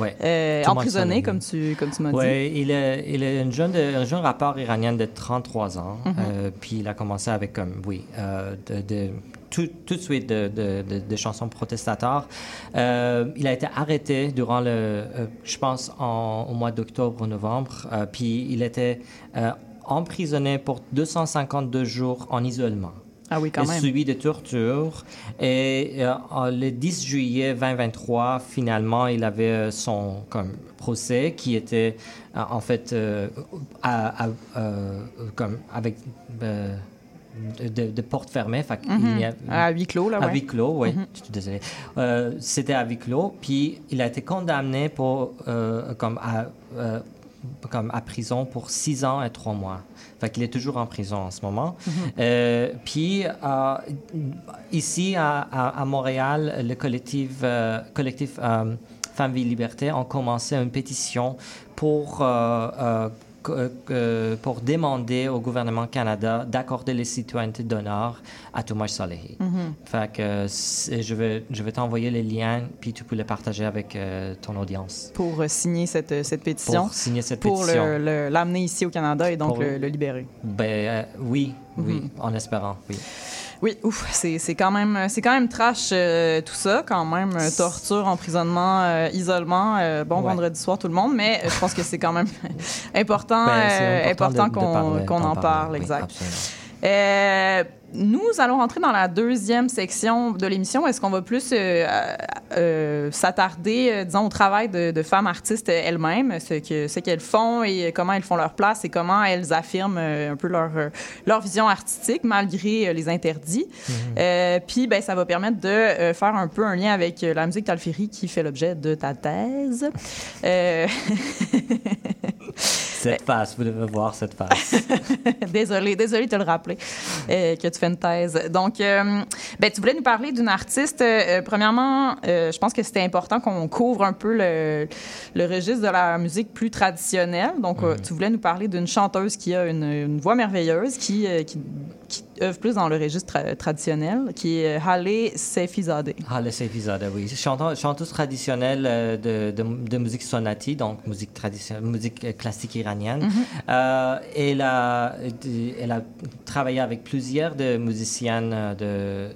[SPEAKER 2] Ouais.
[SPEAKER 1] euh,
[SPEAKER 2] Toumaj
[SPEAKER 1] emprisonné comme tu, comme tu m'as dit.
[SPEAKER 2] Oui, il est, il est une jeune, un jeune rappeur iranien de 33 ans.
[SPEAKER 1] Mhm.
[SPEAKER 2] Puis il a commencé avec, comme, oui, euh, de, de- tout, tout de suite de, de- de- de chansons protestataires. Euh, il a été arrêté durant le, euh, je pense, en- au mois d'octobre-novembre. Euh, puis il était euh, emprisonné pour 252 jours en isolement.
[SPEAKER 1] Ah oui, quand
[SPEAKER 2] et
[SPEAKER 1] même.
[SPEAKER 2] suivi de tortures. Et euh, le 10 juillet 2023, finalement, il avait euh, son comme, procès qui était euh, en fait euh, à- à- euh, comme avec de, de portes fermées. Fait qu'il
[SPEAKER 1] Mhm.
[SPEAKER 2] y a-
[SPEAKER 1] À huis clos, là,
[SPEAKER 2] À
[SPEAKER 1] ouais.
[SPEAKER 2] huis clos, oui.
[SPEAKER 1] Mhm.
[SPEAKER 2] Je suis désolé. Euh, C'était à huis clos. Puis il a été condamné pour, euh, comme, à, euh, comme à prison pour six ans et trois mois. Fait qu'il est toujours en prison en ce moment.
[SPEAKER 11] Mhm.
[SPEAKER 2] Puis ici à, à- à Montréal, le collectif, collectif Femmes Vie Liberté ont commencé une pétition pour euh, euh, euh, pour demander au gouvernement Canada d'accorder les citoyennetés d'honneur à Toumaj Salehi.
[SPEAKER 1] Mhm.
[SPEAKER 2] Fait que je vais, je vais t'envoyer les liens, puis tu peux les partager avec euh, ton audience.
[SPEAKER 1] Pour euh, signer cette, cette pétition.
[SPEAKER 2] Pour signer cette
[SPEAKER 1] pour
[SPEAKER 2] pétition.
[SPEAKER 1] le- l'amener ici au Canada et donc
[SPEAKER 2] Pour-
[SPEAKER 1] le, le libérer.
[SPEAKER 2] Ben euh, oui, oui,
[SPEAKER 1] Mhm.
[SPEAKER 2] en espérant, oui.
[SPEAKER 1] Oui, ouf, c'est c'est quand même c'est quand même trash euh, tout ça, quand même euh, torture, emprisonnement, euh, isolement. euh, bon
[SPEAKER 2] Ouais.
[SPEAKER 1] vendredi soir tout le monde, mais je pense que c'est quand même [LAUGHS] important,
[SPEAKER 2] Ben, c'est
[SPEAKER 1] euh,
[SPEAKER 2] important
[SPEAKER 1] important
[SPEAKER 2] de- de
[SPEAKER 1] qu'on
[SPEAKER 2] parler-
[SPEAKER 1] qu'on
[SPEAKER 2] d'en
[SPEAKER 1] en parle,
[SPEAKER 2] oui,
[SPEAKER 1] exact.
[SPEAKER 2] absolument.
[SPEAKER 1] Euh, nous allons rentrer dans la deuxième section de l'émission. Est-ce qu'on va plus euh, euh, s'attarder, disons, au travail de, de femmes artistes elles-mêmes, ce que ce qu'elles font et comment elles font leur place et comment elles affirment un peu leur leur vision artistique malgré les interdits. Euh, Puis, ben, ça va permettre de faire un peu un lien avec la musique Talféry qui fait l'objet de ta thèse. [LAUGHS]
[SPEAKER 2] Cette face, vous devez voir cette face. [LAUGHS]
[SPEAKER 1] désolée, désolée de te le rappeler euh, que tu fais une thèse. Donc, euh, ben, tu voulais nous parler d'une artiste. Euh, premièrement, je pense que c'était important qu'on couvre un peu le, le registre de la musique plus traditionnelle. Donc, euh, tu voulais nous parler d'une chanteuse qui a une, une voix merveilleuse, qui, qui, qui œuvre plus dans le registre tra- traditionnel, qui est Halle Sefizadeh.
[SPEAKER 2] Ah, le Sefizada, oui. Chanteuse, chanteuse traditionnelle euh, de, de, de musique sonati, donc musique, musique euh, classique iranienne. Euh, elle, a, elle a travaillé avec plusieurs de musiciennes euh, de,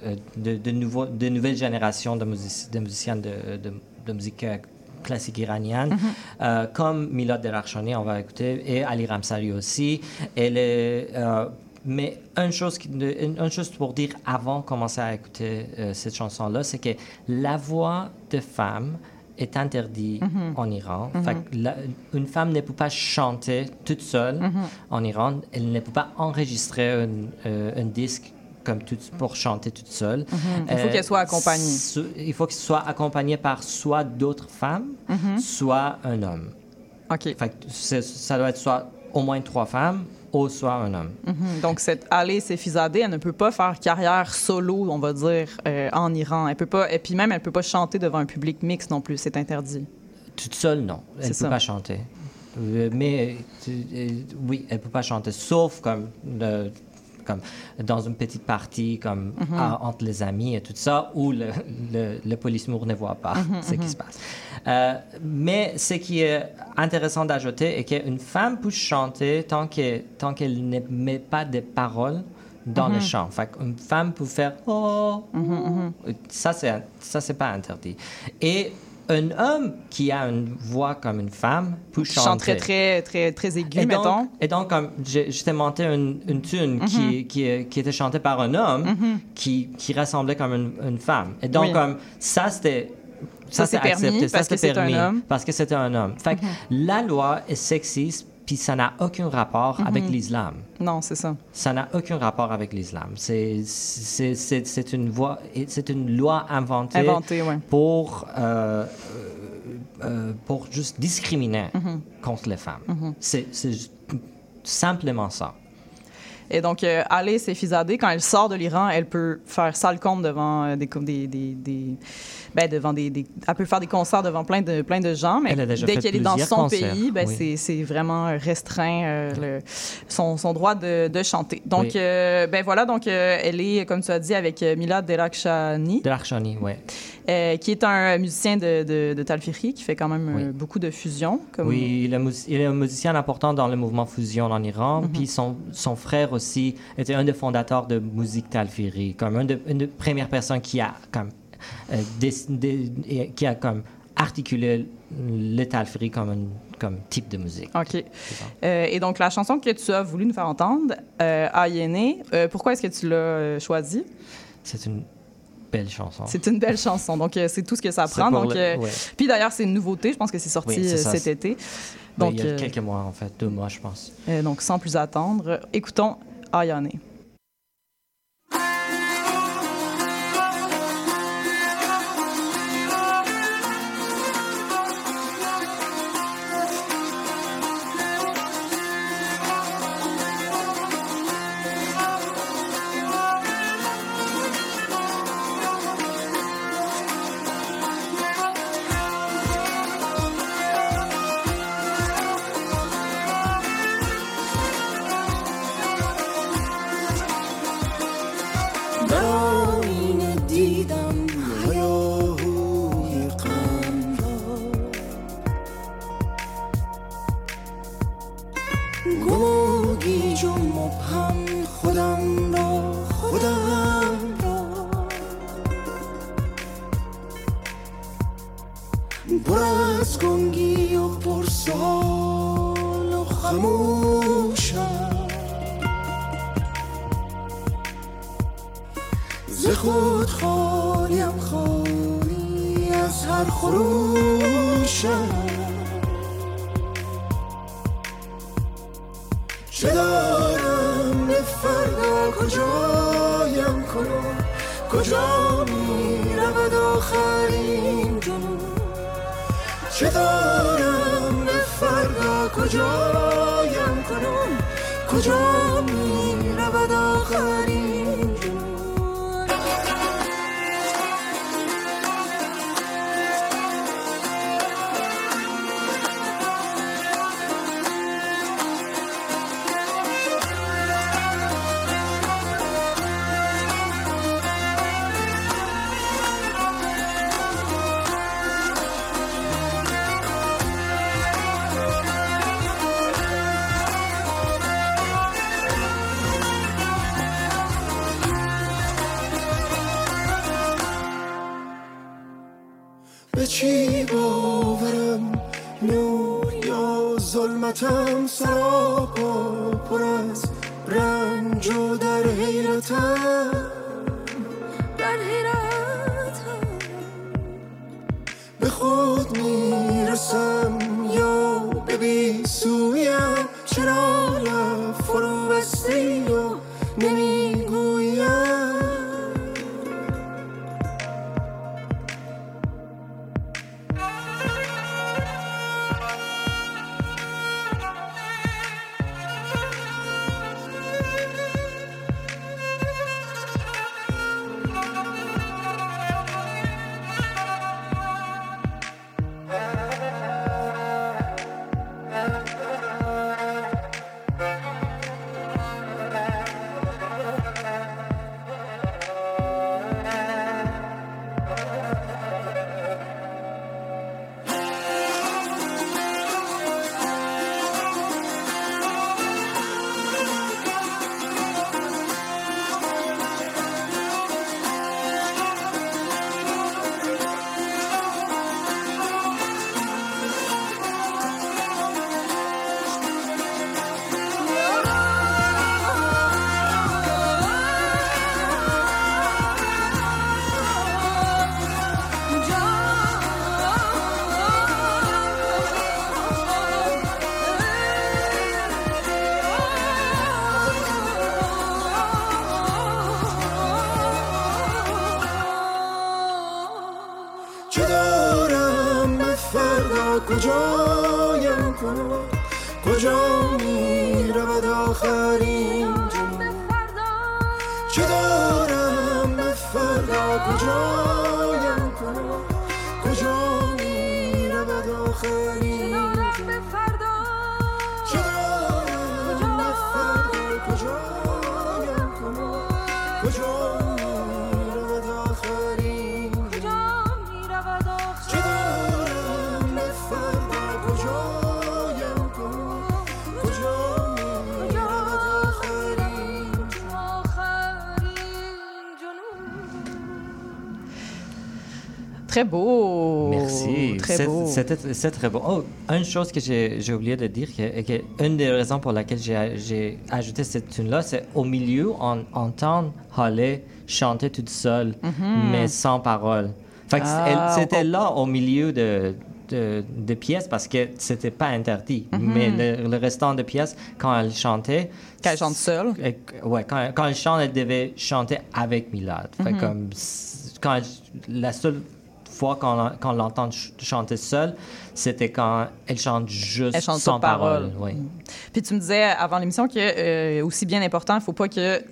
[SPEAKER 2] euh, de, de, nouveau, de nouvelles générations de, musici- de musiciennes de, musique euh, classique iranienne,
[SPEAKER 1] Mhm.
[SPEAKER 2] euh, comme Milad Derarchani, on va écouter, et Ali Ramsari aussi. Elle est, euh, mais une chose, qui- une, une chose pour dire avant de commencer à écouter euh, cette chanson-là, c'est que la voix de femme est interdite
[SPEAKER 1] Mhm.
[SPEAKER 2] en Iran.
[SPEAKER 1] Mhm.
[SPEAKER 2] Fait que la- une femme ne peut pas chanter toute seule
[SPEAKER 1] Mhm.
[SPEAKER 2] en Iran. Elle ne peut pas enregistrer un, euh, un disque comme pour chanter toute seule.
[SPEAKER 1] Il faut qu'elle soit accompagnée.
[SPEAKER 2] so- Il faut qu'elle soit accompagnée par soit d'autres femmes, soit un homme.
[SPEAKER 1] OK.
[SPEAKER 2] Fait que c'est- ça doit être soit au moins trois femmes ou soit un homme.
[SPEAKER 1] Mhm. Donc, cette Halle Sefizadeh, elle ne peut pas faire carrière solo, on va dire, euh, en Iran. Elle peut pas, et puis même, elle peut pas chanter devant un public mixte non plus. C'est interdit.
[SPEAKER 2] Toute seule, non. Elle ne peut
[SPEAKER 1] ça.
[SPEAKER 2] pas chanter. Euh, Mais euh, oui, elle peut pas chanter, sauf comme, le- comme dans une petite partie, comme
[SPEAKER 1] Mhm.
[SPEAKER 2] à- entre les amis et tout ça, où le, le, le police-mour ne voit pas
[SPEAKER 1] Mhm,
[SPEAKER 2] ce qui
[SPEAKER 1] mhm.
[SPEAKER 2] se passe. Euh, mais ce qui est intéressant d'ajouter est qu'une femme peut chanter tant qu'elle tant qu'elle ne met pas de paroles dans le chant. Fait une femme peut faire oh, oh. ça c'est ça c'est pas interdit. Et un homme qui a une voix comme une femme peut chanter.
[SPEAKER 1] chante très, très, très, très aigu,
[SPEAKER 2] Et
[SPEAKER 1] mettons.
[SPEAKER 2] donc, et donc, comme j'ai monté une, une tune
[SPEAKER 1] Mhm.
[SPEAKER 2] qui, qui, qui était chantée par un homme
[SPEAKER 1] Mhm.
[SPEAKER 2] qui, qui ressemblait comme une, une femme. Et donc,
[SPEAKER 1] Oui.
[SPEAKER 2] comme ça, c'était.
[SPEAKER 1] Ça, c'est permis
[SPEAKER 2] accepté, ça,
[SPEAKER 1] parce c'est un
[SPEAKER 2] permis
[SPEAKER 1] homme. Mhm.
[SPEAKER 2] Parce que c'était un homme. Fait que la loi est sexiste, puis ça n'a aucun rapport
[SPEAKER 1] Mhm.
[SPEAKER 2] avec l'islam.
[SPEAKER 1] Non, c'est ça.
[SPEAKER 2] Ça n'a aucun rapport avec l'islam. C'est une, voie- c'est une loi inventée,
[SPEAKER 1] Inventée, ouais.
[SPEAKER 2] pour, euh, euh, pour juste discriminer
[SPEAKER 1] Mhm.
[SPEAKER 2] contre les femmes.
[SPEAKER 1] Mhm.
[SPEAKER 2] C'est simplement ça.
[SPEAKER 1] Et donc, euh, Halle Sefizadeh, quand elle sort de l'Iran, elle peut faire sale compte devant euh, des, co- des, des, des- ben, devant des, des- elle peut faire des concerts devant plein de, plein de gens, mais dès qu'elle est dans son
[SPEAKER 2] concerts,
[SPEAKER 1] pays, ben,
[SPEAKER 2] oui.
[SPEAKER 1] c'est, c'est vraiment restreint euh, le- son, son droit de, de chanter. Donc,
[SPEAKER 2] Oui.
[SPEAKER 1] euh, ben voilà, donc elle est, comme tu as dit, avec euh, Milad Delakshani,
[SPEAKER 2] De l'Archani, oui.
[SPEAKER 1] Euh, qui est un musicien de, de, de Talfiri, qui fait quand même euh, beaucoup de fusion. Comme...
[SPEAKER 2] Oui, il est, mus- il est un musicien important dans le mouvement fusion en Iran.
[SPEAKER 1] Mhm.
[SPEAKER 2] Puis son, son frère aussi était un des fondateurs de Musique Talfiri, comme un de- une des premières personnes qui a comme euh, qui a comme articulé le Talfiri comme un comme type de musique.
[SPEAKER 1] OK. Euh, et donc, la chanson que tu as voulu nous faire entendre, euh, Ayene, euh, pourquoi est-ce que tu l'as choisie?
[SPEAKER 2] C'est une belle chanson.
[SPEAKER 1] C'est une belle chanson. Donc, euh, c'est tout ce que ça prend. Donc,
[SPEAKER 2] le-
[SPEAKER 1] euh,
[SPEAKER 2] ouais.
[SPEAKER 1] Puis d'ailleurs, c'est une nouveauté. Je pense que c'est sorti
[SPEAKER 2] Oui,
[SPEAKER 1] euh,
[SPEAKER 2] ça.
[SPEAKER 1] cet été. Donc,
[SPEAKER 2] il y a quelques mois, en fait, deux mois, je pense.
[SPEAKER 1] donc, sans plus attendre, écoutons Ayane.
[SPEAKER 12] کجایم کنم کجا می رود آخرین
[SPEAKER 1] Très beau.
[SPEAKER 2] Merci.
[SPEAKER 1] Très
[SPEAKER 2] C'est-
[SPEAKER 1] beau.
[SPEAKER 2] C'était c'est très beau. Oh, une chose que j'ai oublié de dire, que, que une des raisons pour laquelle j'ai ajouté cette tune-là, c'est au milieu, on entend Holly chanter toute seule,
[SPEAKER 1] Mhm.
[SPEAKER 2] mais sans parole.
[SPEAKER 1] Ah,
[SPEAKER 2] elle- c'était
[SPEAKER 1] on-
[SPEAKER 2] là au milieu de, de, de pièces parce que c'était pas interdit.
[SPEAKER 1] Mhm.
[SPEAKER 2] Mais le, le restant de pièces, quand elle chantait.
[SPEAKER 1] Quand elle chante seule?
[SPEAKER 2] Ouais, quand, quand elle chante, elle devait chanter avec Milad. Fait
[SPEAKER 1] Mhm.
[SPEAKER 2] comme, quand elle- la seule fois qu'on qu'on l'entend ch- chanter seule, c'était quand elle chante juste
[SPEAKER 1] Elle chante
[SPEAKER 2] sans parole.
[SPEAKER 1] parole.
[SPEAKER 2] oui.
[SPEAKER 1] Puis tu me disais avant l'émission que euh, aussi bien important, il faut pas que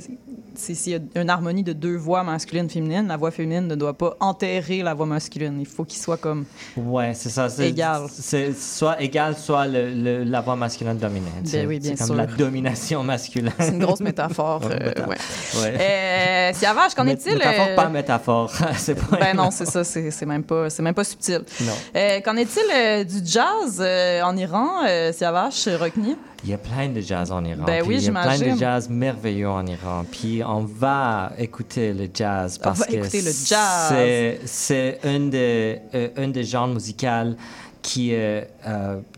[SPEAKER 1] s'il y a une harmonie de deux voix masculines féminines, la voix féminine ne doit pas enterrer la voix masculine. Il faut qu'il soit comme
[SPEAKER 2] Ouais, c'est ça. c'est-
[SPEAKER 1] Égal.
[SPEAKER 2] C'est soit égal, soit le, le- la voix masculine dominante. C'est-
[SPEAKER 1] oui, bien
[SPEAKER 2] C'est comme la
[SPEAKER 1] sûr.
[SPEAKER 2] domination masculine.
[SPEAKER 1] c'est une grosse métaphore. [LAUGHS] Euh,
[SPEAKER 2] méta-
[SPEAKER 1] ouais.
[SPEAKER 2] ouais.
[SPEAKER 1] Euh, Siavash, qu'en est-il
[SPEAKER 2] Métaphore,
[SPEAKER 1] euh,
[SPEAKER 2] pas métaphore. [LAUGHS] c'est pas
[SPEAKER 1] Ben non, c'est ça, c'est même pas, c'est même pas subtil.
[SPEAKER 2] Non.
[SPEAKER 1] Euh, Qu'en est-il euh, du jazz euh, en Iran, euh, Siavash, Rockny?
[SPEAKER 2] Il y a plein de jazz en Iran.
[SPEAKER 1] Ben oui,
[SPEAKER 2] il y a plein de jazz merveilleux en Iran. Puis on va écouter le jazz parce que c'est c'est un des euh, un des genres musicaux qui, euh,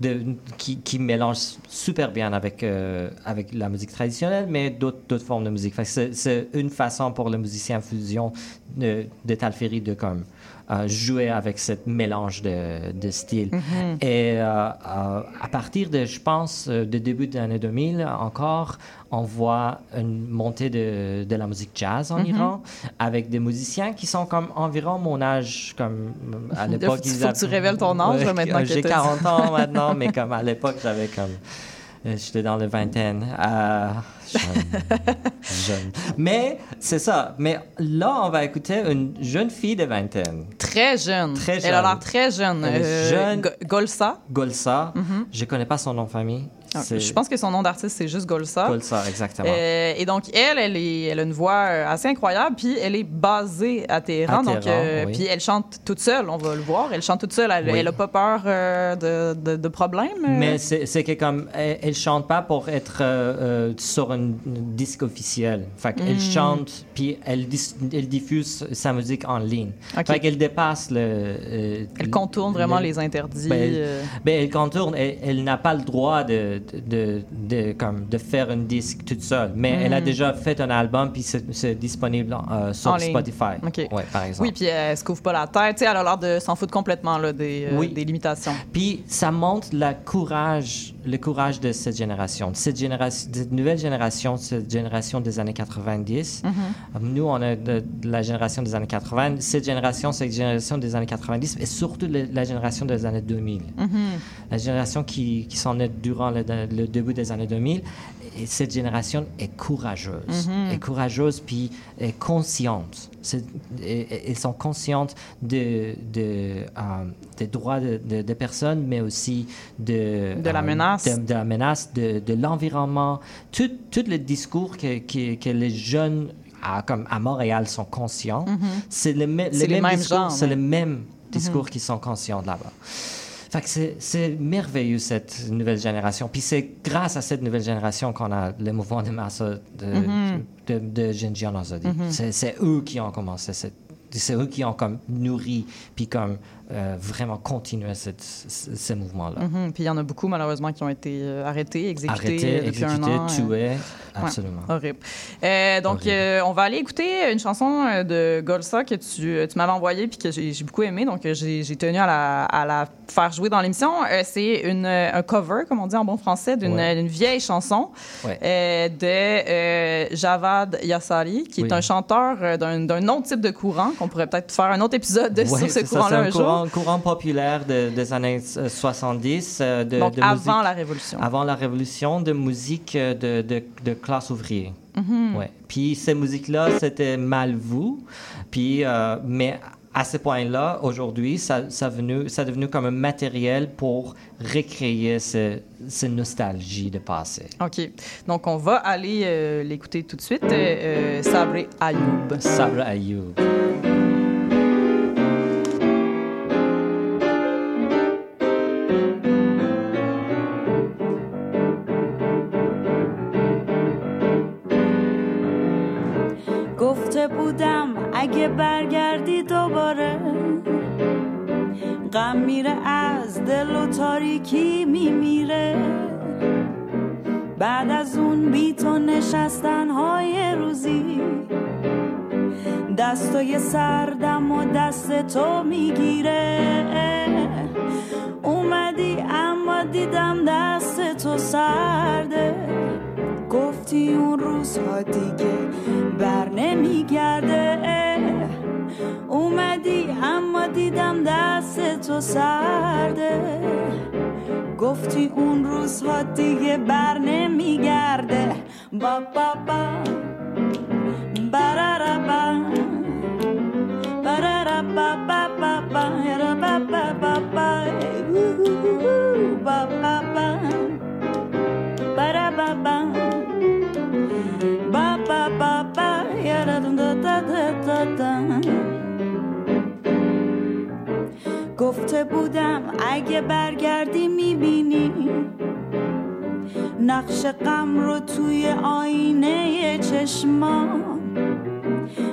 [SPEAKER 2] de- qui, qui mélange super bien avec, euh, avec la musique traditionnelle, mais d'autres d'autres formes de musique. C'est une façon pour le musicien fusion de, de Talferi de comme, euh, jouer avec ce mélange de, de styles.
[SPEAKER 1] Mhm.
[SPEAKER 2] Et euh, euh, à partir de, je pense, euh, de début des années 2000 encore, on voit une montée de, de la musique jazz en
[SPEAKER 1] Mhm.
[SPEAKER 2] Iran avec des musiciens qui sont comme environ mon âge, comme à [LAUGHS] l'époque.
[SPEAKER 1] faut
[SPEAKER 2] ils
[SPEAKER 1] que
[SPEAKER 2] avaient-
[SPEAKER 1] tu révèles ton âge, maintenant que
[SPEAKER 2] J'ai
[SPEAKER 1] t'as
[SPEAKER 2] 40
[SPEAKER 1] dit.
[SPEAKER 2] ans maintenant, [LAUGHS] mais comme à l'époque, j'avais comme. Euh, J'étais dans le vingtaine. Euh, [LAUGHS] jeune, jeune. Mais c'est ça. Mais là, on va écouter une jeune fille de vingtaine.
[SPEAKER 1] Très jeune.
[SPEAKER 2] Très
[SPEAKER 1] Elle a
[SPEAKER 2] jeune.
[SPEAKER 1] l'air très jeune. Euh,
[SPEAKER 2] jeune.
[SPEAKER 1] Go- Golsa.
[SPEAKER 2] Golsa.
[SPEAKER 1] Mhm.
[SPEAKER 2] Je connais pas son nom de famille.
[SPEAKER 1] Ah, Je pense que son nom d'artiste, c'est juste Golsa.
[SPEAKER 2] Golsa, exactement.
[SPEAKER 1] Euh, et donc, elle, elle, est, elle a une voix euh, assez incroyable, puis elle est basée à Téhéran.
[SPEAKER 2] À
[SPEAKER 1] donc,
[SPEAKER 2] Téhéran,
[SPEAKER 1] euh,
[SPEAKER 2] oui.
[SPEAKER 1] Puis elle chante toute seule, on va le voir. Elle chante toute seule. Elle,
[SPEAKER 2] Oui.
[SPEAKER 1] elle a pas peur euh, de, de, de problèmes.
[SPEAKER 2] Mais c'est que comme elle, elle chante pas pour être sur un disque officiel. Fait qu'elle
[SPEAKER 1] Mm.
[SPEAKER 2] chante puis elle, dis- elle diffuse sa musique en ligne.
[SPEAKER 1] Ok.
[SPEAKER 2] Fait qu'elle dépasse le.
[SPEAKER 1] Elle contourne vraiment
[SPEAKER 2] le-
[SPEAKER 1] les interdits.
[SPEAKER 2] Ben, elle, ben, elle contourne. Elle, elle n'a pas le droit de de, de, comme, de faire un disque toute seule. Mais elle a
[SPEAKER 1] Mm.
[SPEAKER 2] déjà fait un album puis c'est disponible euh, sur
[SPEAKER 1] En.
[SPEAKER 2] Spotify.
[SPEAKER 1] OK.
[SPEAKER 2] Ouais, par exemple.
[SPEAKER 1] Oui, puis elle se couvre pas la tête. Tu sais, elle a l'air de s'en foutre complètement là, des, euh,
[SPEAKER 2] Oui.
[SPEAKER 1] des limitations.
[SPEAKER 2] Puis ça montre la courage, le courage de cette génération, de cette, génération, cette nouvelle génération, cette génération des années 90.
[SPEAKER 1] Mhm.
[SPEAKER 2] Nous, on est de, la génération des années 80. Cette génération, c'est la génération des années 90 et surtout le- la génération des années 2000.
[SPEAKER 1] Mhm.
[SPEAKER 2] La génération qui, qui sont nées durant le, le début des années 2000. Et cette génération est courageuse.
[SPEAKER 1] Mhm.
[SPEAKER 2] Est courageuse puis est consciente. C'est- et- et- Elles sont conscientes de, de, euh, des droits de- de- des personnes, mais aussi de,
[SPEAKER 1] De la
[SPEAKER 2] euh,
[SPEAKER 1] menace.
[SPEAKER 2] de, la menace, de, l'environnement. Tout, tout le discours que, que, que les jeunes à, comme à Montréal sont conscients,
[SPEAKER 1] Mhm.
[SPEAKER 2] c'est le, me-
[SPEAKER 1] C'est
[SPEAKER 2] le
[SPEAKER 1] les
[SPEAKER 2] même
[SPEAKER 1] mêmes
[SPEAKER 2] discours, c'est le même discours
[SPEAKER 1] Mhm.
[SPEAKER 2] qui sont conscients là-bas. Fait que c'est- merveilleux, cette nouvelle génération. Puis c'est grâce à cette nouvelle génération qu'on a le mouvement de masse de,
[SPEAKER 1] Mhm.
[SPEAKER 2] de, de Genjian Azadi.
[SPEAKER 1] Mhm.
[SPEAKER 2] C'est- C'est eux qui ont commencé. C'est eux qui ont comme nourri, puis comme euh, vraiment continué cette, ce, ce mouvement-là.
[SPEAKER 1] Mhm. Puis il y en a beaucoup, malheureusement, qui ont été euh, arrêtés, exécutés
[SPEAKER 2] Arrêtés,
[SPEAKER 1] euh, depuis
[SPEAKER 2] exécutés,
[SPEAKER 1] un an. euh.
[SPEAKER 2] tués,
[SPEAKER 1] Ouais,
[SPEAKER 2] absolument.
[SPEAKER 1] horrible. Euh, donc, on va aller écouter une chanson de Golsa que tu, tu m'avais envoyée puis que j'ai j'ai beaucoup aimé. Donc, j'ai j'ai tenu à la, à la faire jouer dans l'émission. C'est une, un cover, comme on dit en bon français, d'une
[SPEAKER 2] Ouais.
[SPEAKER 1] vieille chanson
[SPEAKER 2] Ouais.
[SPEAKER 1] de Javad Yassari, qui est un chanteur d'un d'un autre type de courant, qu'on pourrait peut-être faire un autre épisode sur ce courant-là un jour.
[SPEAKER 2] Courant, courant populaire de- des années euh, 70. euh, de,
[SPEAKER 1] Donc,
[SPEAKER 2] de
[SPEAKER 1] avant
[SPEAKER 2] musique-
[SPEAKER 1] la Révolution.
[SPEAKER 2] Avant la Révolution, de musique euh, de, de, de classe ouvrière.
[SPEAKER 1] Mhm.
[SPEAKER 2] Ouais. Puis ces musiques-là, c'était mal vu. Puis, euh, mais à ce point-là, aujourd'hui, ça, ça, venu, ça est devenu comme un matériel pour recréer ce, ce nostalgie de passé.
[SPEAKER 1] OK. Donc, on va aller euh, l'écouter tout de suite. Euh, euh, Sabré Ayoub.
[SPEAKER 2] Sabra Ayoub.
[SPEAKER 11] اگه برگردی دوباره غم میره از دل و تاریکی میمیره. بعد از اون بی تو نشستن های روزی دستای سردم و دست تو می‌گیره. اومدی اما دیدم دست تو سرده. گفتی اون روزها دیگه بر نمیگرده. اومدی اما دیدم دست تو سرده. گفتی اون روزها دیگه بر نمیگرده. با با با. گفته بودم اگه برگردی می‌بینی. نقش غم رو توی آینه چشمام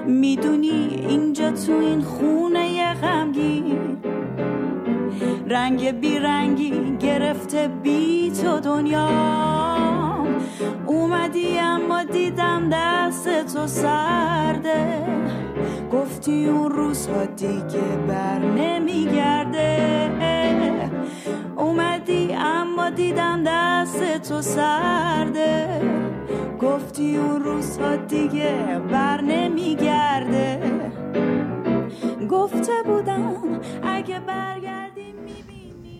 [SPEAKER 11] می‌دونی اینجا تو این خونه غمگین رنگ بیرنگی گرفته بی تو دنیا. اومدی اما دیدم دست تو سرده. گفتی اون روزها دیگه بر نمیگرده اومدی اما دیدم دست تو سرده. گفتی اون روزها دیگه بر نمیگرده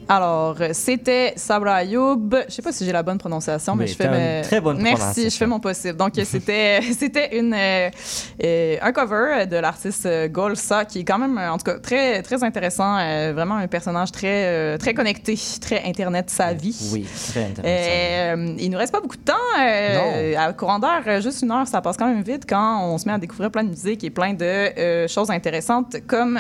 [SPEAKER 1] Alors, c'était Sabra Ayoub. Je sais pas si j'ai la bonne prononciation, mais je fais mes-
[SPEAKER 2] très bonne
[SPEAKER 1] Merci, je fais mon possible. Donc, [LAUGHS] c'était c'était une euh, euh, un cover de l'artiste Golsa qui est quand même, euh, en tout cas, très très intéressant. euh, vraiment un personnage très euh, très connecté, très internet savvy.
[SPEAKER 2] Oui, très intéressant.
[SPEAKER 1] Euh, il nous reste pas beaucoup de temps. euh, à courant d'air, euh, juste une heure, ça passe quand même vite quand on se met à découvrir plein de musique et plein de euh, choses intéressantes comme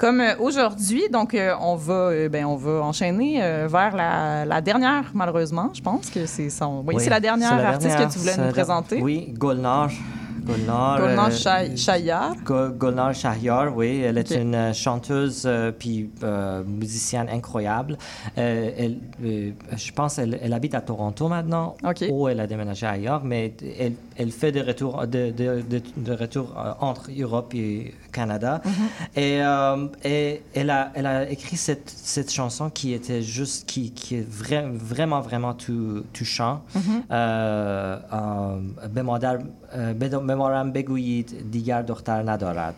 [SPEAKER 1] comme euh, aujourd'hui. Donc, euh, on va euh, ben, on va enchaîner euh, vers la, la dernière, malheureusement. Je pense que c'est son. Oui, c'est la dernière artiste que tu voulais nous présenter.
[SPEAKER 2] Oui, Golnar. Golnar,
[SPEAKER 1] Golnar
[SPEAKER 2] euh,
[SPEAKER 1] Shayar.
[SPEAKER 2] Go- Golnar Shahyar, oui, elle est une euh, chanteuse euh, puis musicienne incroyable. Elle, je pense qu'elle elle habite à Toronto maintenant, ou elle a déménagé ailleurs, mais elle, elle fait des retours, de, de, de, de retours entre Europe et Canada. Et, euh, et elle, a, elle a écrit cette, cette chanson qui était juste, qui, qui est vra- vraiment, vraiment tou- touchant. Euh, euh, بمادر بدم- بمارم بگویید دیگر دختر ندارد.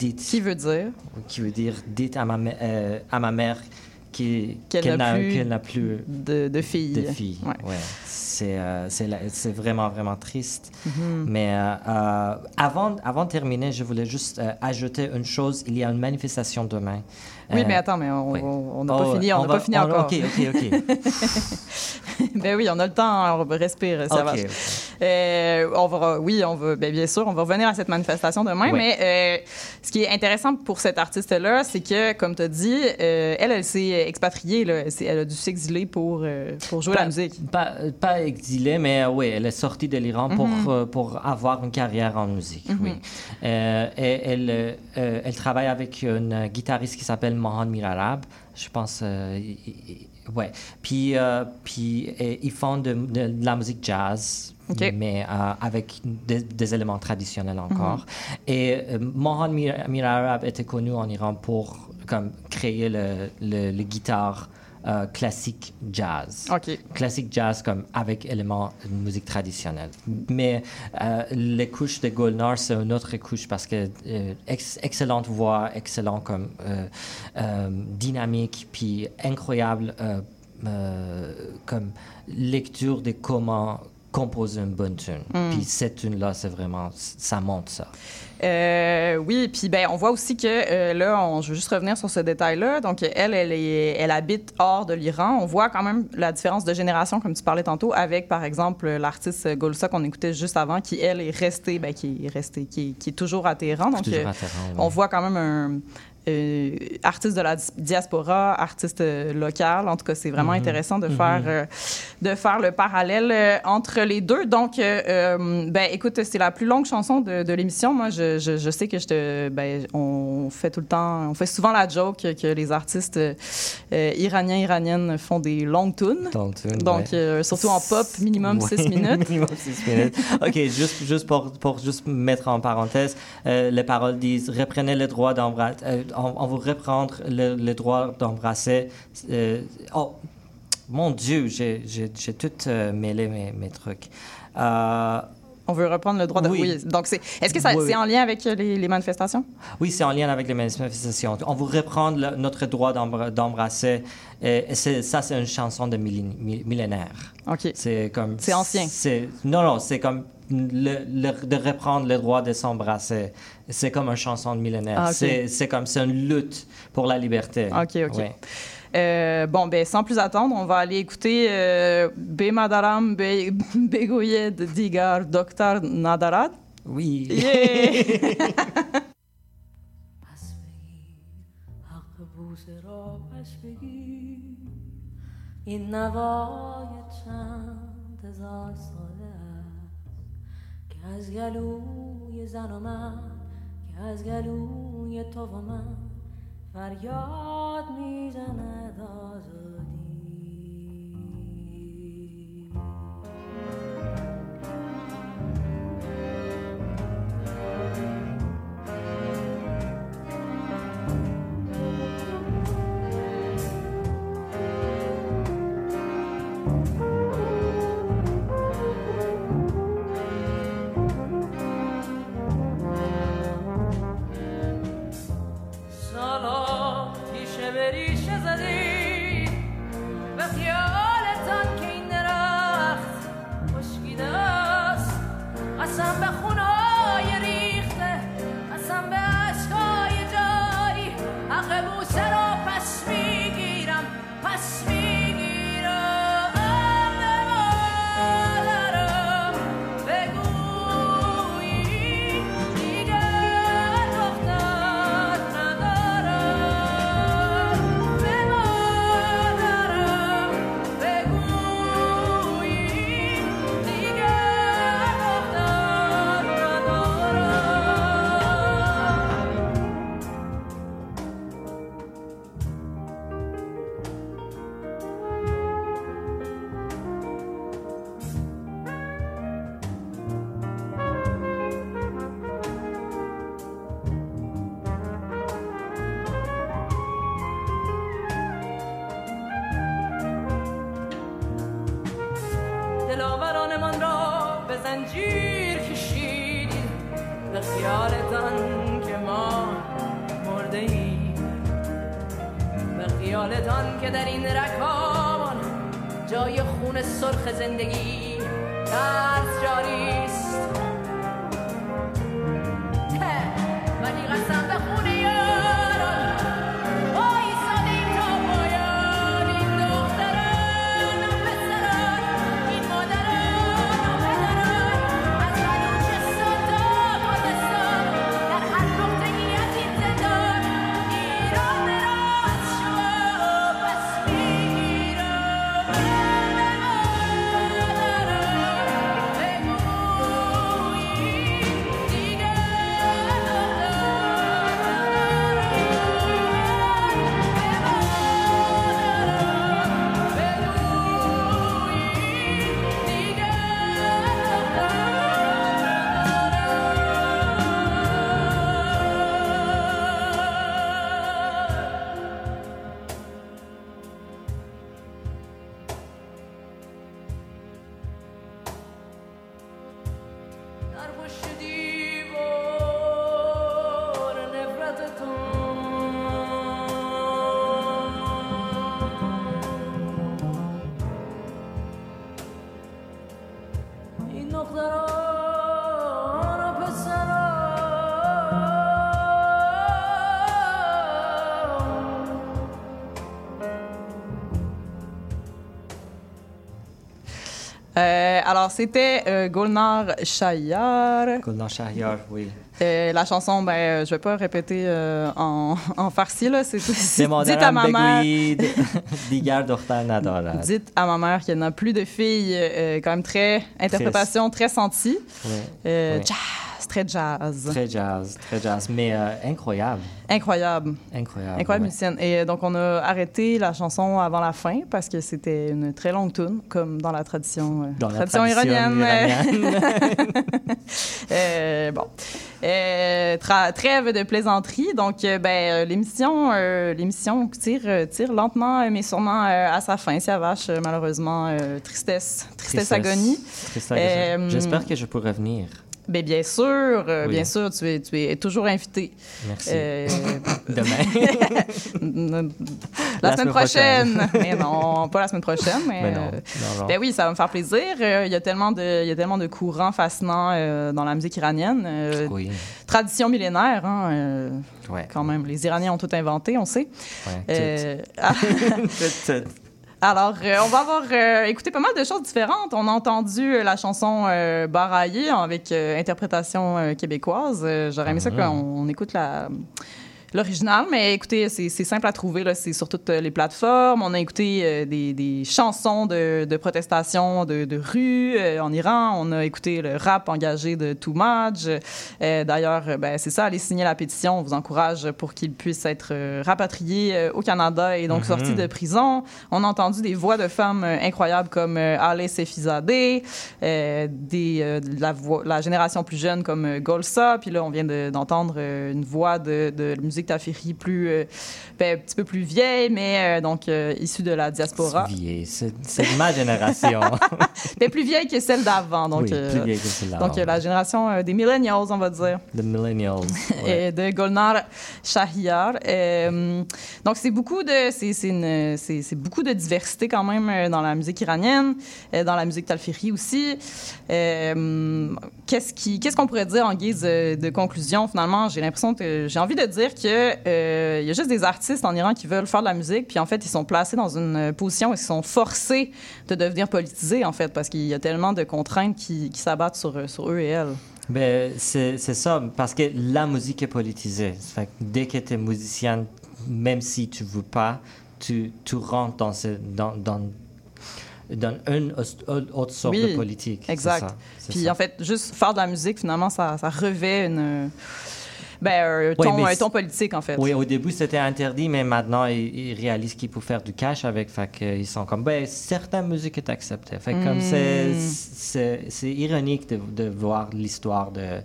[SPEAKER 2] Dites,
[SPEAKER 1] qui veut dire
[SPEAKER 2] Qui veut dire dites à ma, mè- euh, à ma mère qui-
[SPEAKER 1] Qu'elle
[SPEAKER 2] qu'elle
[SPEAKER 1] n'a
[SPEAKER 2] n'a
[SPEAKER 1] plus
[SPEAKER 2] qu'elle n'a plus
[SPEAKER 1] de, de filles.
[SPEAKER 2] de filles.
[SPEAKER 1] Ouais.
[SPEAKER 2] Ouais. C'est euh, c'est la- c'est vraiment, vraiment triste.
[SPEAKER 1] Mhm.
[SPEAKER 2] Mais euh, euh, avant, avant de terminer, je voulais juste euh, ajouter une chose. Il y a une manifestation demain.
[SPEAKER 1] Oui,
[SPEAKER 2] Euh,
[SPEAKER 1] mais attends, mais on on- on n'a
[SPEAKER 2] Oh,
[SPEAKER 1] pas fini, on n'a
[SPEAKER 2] va-
[SPEAKER 1] pas fini encore.
[SPEAKER 2] OK, OK, OK. [LAUGHS]
[SPEAKER 1] ben oui, on a le temps, on respire, ça va. Euh, on va, oui, on va, ben bien sûr, on va revenir à cette manifestation demain,
[SPEAKER 2] Ouais.
[SPEAKER 1] mais euh, ce qui est intéressant pour cette artiste-là, c'est que, comme tu as dit, euh, elle, elle s'est expatriée, là, elle, a dû s'exiler pour, pour jouer
[SPEAKER 2] Pas-
[SPEAKER 1] la musique.
[SPEAKER 2] Pas, pas exilée, mais oui, elle est sortie de l'Iran pour,
[SPEAKER 1] Mhm.
[SPEAKER 2] pour avoir une carrière en musique.
[SPEAKER 1] Mhm.
[SPEAKER 2] oui. Euh, et elle, elle travaille avec une guitariste qui s'appelle Mohan Mirarab. Je pense. euh, ouais. Puis, euh, puis et ils font de, de- de la musique jazz. Mais euh, avec des, des éléments traditionnels encore.
[SPEAKER 1] Mhm.
[SPEAKER 2] Et euh, Mohan Mir- Mirarab était connu en Iran pour comme, créer le, le, le guitare euh, classique jazz. Classique jazz comme avec éléments de musique traditionnelle. Mais euh, les couches de Golnar, c'est une autre couche parce que euh, ex- excellente voix, excellent comme euh, dynamique, puis incroyable comme lecture de comment composer une bonne tune.
[SPEAKER 1] Mm.
[SPEAKER 2] Puis cette tune-là, c'est vraiment, ça monte ça.
[SPEAKER 1] Euh, oui, puis ben on voit aussi que euh, là, on, je veux juste revenir sur ce détail-là. Donc elle, elle, est, elle habite hors de l'Iran. On voit quand même la différence de génération, comme tu parlais tantôt, avec par exemple l'artiste Golsa qu'on écoutait juste avant, qui elle est restée, ben, qui est restée, qui, est- qui est toujours à Téhéran. Donc
[SPEAKER 2] Toujours
[SPEAKER 1] euh,
[SPEAKER 2] à Téhéran, oui.
[SPEAKER 1] on voit quand même un euh, artiste de la diaspora, artiste euh, local. En tout cas, c'est vraiment
[SPEAKER 2] Mhm.
[SPEAKER 1] intéressant de
[SPEAKER 2] Mhm.
[SPEAKER 1] faire euh, de faire le parallèle euh, entre les deux. Donc, euh, ben, écoute, c'est la plus longue chanson de, de l'émission. Moi, je, je, je sais que je te, ben, on fait tout le temps, on fait souvent la joke que les artistes iraniens, iraniennes font des longues tunes. Donc,
[SPEAKER 2] ouais.
[SPEAKER 1] surtout en pop, minimum
[SPEAKER 2] Ouais,
[SPEAKER 1] 6 minutes. [LAUGHS]
[SPEAKER 2] minimum 6 minutes. OK, juste, juste pour, pour juste mettre en parenthèse, les paroles disent reprenez le droit d'embrasser, on, on vous reprendre le, le droit d'embrasser. euh, oh, mon Dieu, j'ai tout euh, mêlé mes, mes trucs. Euh,
[SPEAKER 1] On veut reprendre le droit de.
[SPEAKER 2] Oui.
[SPEAKER 1] Oui. Donc, c'est. Est-ce que ça,
[SPEAKER 2] Oui,
[SPEAKER 1] c'est en lien avec les, les manifestations?
[SPEAKER 2] Oui, c'est en lien avec les manifestations. On vous reprendre le- notre droit d'embra- d'embrasser. Et, ça, c'est une chanson de millén- mi- millénaire.
[SPEAKER 1] OK.
[SPEAKER 2] C'est comme.
[SPEAKER 1] C'est ancien.
[SPEAKER 2] C'est, non, non, c'est comme le, le- de reprendre le droit de s'embrasser. C'est comme une chanson de millénaire.
[SPEAKER 1] Ah, ok.
[SPEAKER 2] c'est, c'est comme c'est une lutte pour la liberté.
[SPEAKER 1] OK, OK.
[SPEAKER 2] Ouais.
[SPEAKER 1] Euh, bon, ben, sans plus attendre, on va aller écouter euh, Be Madaram Be Begoyed Digar Doktar Nadarat.
[SPEAKER 2] Oui.
[SPEAKER 1] Yeah!
[SPEAKER 5] حق بوسه را پس بگیر این نوای چند هزار ساله است که از گلوی زن و من که از گلوی تو و من فریاد می‌زند آزادی.
[SPEAKER 1] alors c'était euh, Golnar Shayar.
[SPEAKER 2] Golnar Shayar, oui.
[SPEAKER 1] La chanson, ben, euh, je vais pas répéter euh, en, [LAUGHS] en farci, là. C'est, c'est, dites à ma mère. [LAUGHS] [LAUGHS] dites à ma mère qu'il qu'elle n'a plus de filles, euh, quand même très interprétation, très sentie.
[SPEAKER 2] Oui. Oui.
[SPEAKER 1] Très jazz.
[SPEAKER 2] Très jazz, très jazz, mais euh, incroyable.
[SPEAKER 1] Incroyable.
[SPEAKER 2] Incroyable.
[SPEAKER 1] Incroyable
[SPEAKER 2] ouais.
[SPEAKER 1] Et euh, donc, on a arrêté la chanson avant la fin parce que c'était une très longue tune, comme dans la tradition, euh,
[SPEAKER 2] Dans la
[SPEAKER 1] tradition iranienne.
[SPEAKER 2] iranienne. [LAUGHS]
[SPEAKER 1] Euh, bon. Euh, trêve de plaisanterie. Donc, ben, l'émission, l'émission tire, tire lentement, mais sûrement à sa fin. Ça vache, malheureusement. tristesse, tristesse, agonie.
[SPEAKER 2] Tristesse agonie.
[SPEAKER 1] Euh,
[SPEAKER 2] J'espère que je pourrai venir.
[SPEAKER 1] Ben, bien sûr, euh,
[SPEAKER 2] Oui.
[SPEAKER 1] bien sûr, tu es, tu es toujours invité.
[SPEAKER 2] Merci.
[SPEAKER 1] Euh, [LAUGHS]
[SPEAKER 2] Demain. [LAUGHS]
[SPEAKER 1] la,
[SPEAKER 2] La
[SPEAKER 1] semaine prochaine.
[SPEAKER 2] prochaine.
[SPEAKER 1] mais non, pas la semaine prochaine. [LAUGHS] Mais,
[SPEAKER 2] Mais non,
[SPEAKER 1] euh,
[SPEAKER 2] non, non.
[SPEAKER 1] Ben oui, ça va me faire plaisir. Il y a tellement de, il y a tellement de courants fascinants euh, dans la musique iranienne. Euh,
[SPEAKER 2] Oui.
[SPEAKER 1] Tradition millénaire, hein,
[SPEAKER 2] Ouais.
[SPEAKER 1] quand même. Les Iraniens ont tout inventé, on sait.
[SPEAKER 2] Ouais, Tout, tout.
[SPEAKER 1] Alors, euh, on va avoir euh, écouté pas mal de choses différentes. On a entendu euh, la chanson euh, Baraillé avec interprétation québécoise. J'aurais aimé ça
[SPEAKER 2] Mhm.
[SPEAKER 1] qu'on on écoute la, l'original, mais écoutez, c'est simple à trouver. là. C'est sur toutes euh, les plateformes. On a écouté euh, des, des chansons de, de protestation de, de rue euh, en Iran. On a écouté le rap engagé de Too Much. Euh, D'ailleurs, ben, c'est ça, allez signer la pétition. On vous encourage pour qu'il puisse être rapatrié au Canada et donc
[SPEAKER 2] Mhm.
[SPEAKER 1] sorti de prison. On a entendu des voix de femmes incroyables comme Ale Sefizadeh, des, de la, voix- la génération plus jeune comme Golsa. Puis là, on vient de- d'entendre une voix de, de musique tafiri plus, euh, ben, un petit peu plus vieille, mais euh, donc euh, issue de la diaspora.
[SPEAKER 2] Vieille, c'est c'est ma génération.
[SPEAKER 1] mais [LAUGHS] plus vieille que celle d'avant. Donc,
[SPEAKER 2] Oui, plus vieille que celle d'avant.
[SPEAKER 1] Donc, la génération des millennials, on va dire.
[SPEAKER 2] The Millennials. [LAUGHS] ouais.
[SPEAKER 1] et de Golnar Shahiyar. Donc c'est beaucoup de c'est c'est une- c'est- c'est beaucoup de diversité quand même dans la musique iranienne, dans la musique talfiri aussi. Qu'est-ce qui qu'est-ce qu'on pourrait dire en guise de, de conclusion finalement? J'ai l'impression que j'ai envie de dire que euh, il y a juste des artistes en Iran qui veulent faire de la musique, puis en fait ils sont placés dans une position où ils sont forcés de devenir politisés en fait parce qu'il y a tellement de contraintes qui, qui s'abattent sur sur eux et elles.
[SPEAKER 2] Ben, c'est c'est ça, parce que la musique est politisée. Fait que dès que tu es musicien, même si tu veux pas, tu, tu rentres dans, ce, dans, dans, dans une autre sorte de politique.
[SPEAKER 1] Exact.
[SPEAKER 2] ça,
[SPEAKER 1] Puis
[SPEAKER 2] ça.
[SPEAKER 1] en fait, juste faire de la musique, finalement, ça, ça revêt une, ben, un,
[SPEAKER 2] Oui,
[SPEAKER 1] ton, un
[SPEAKER 2] c'est-
[SPEAKER 1] ton politique, en fait.
[SPEAKER 2] Oui, au début, c'était interdit, mais maintenant, ils, ils réalisent qu'ils peuvent faire du cash avec. Fait qu'ils sont comme, ben, certaines musiques est acceptée. Fait comme c'est,
[SPEAKER 1] Mm.
[SPEAKER 2] c'est, c'est ironique de, de voir l'histoire de,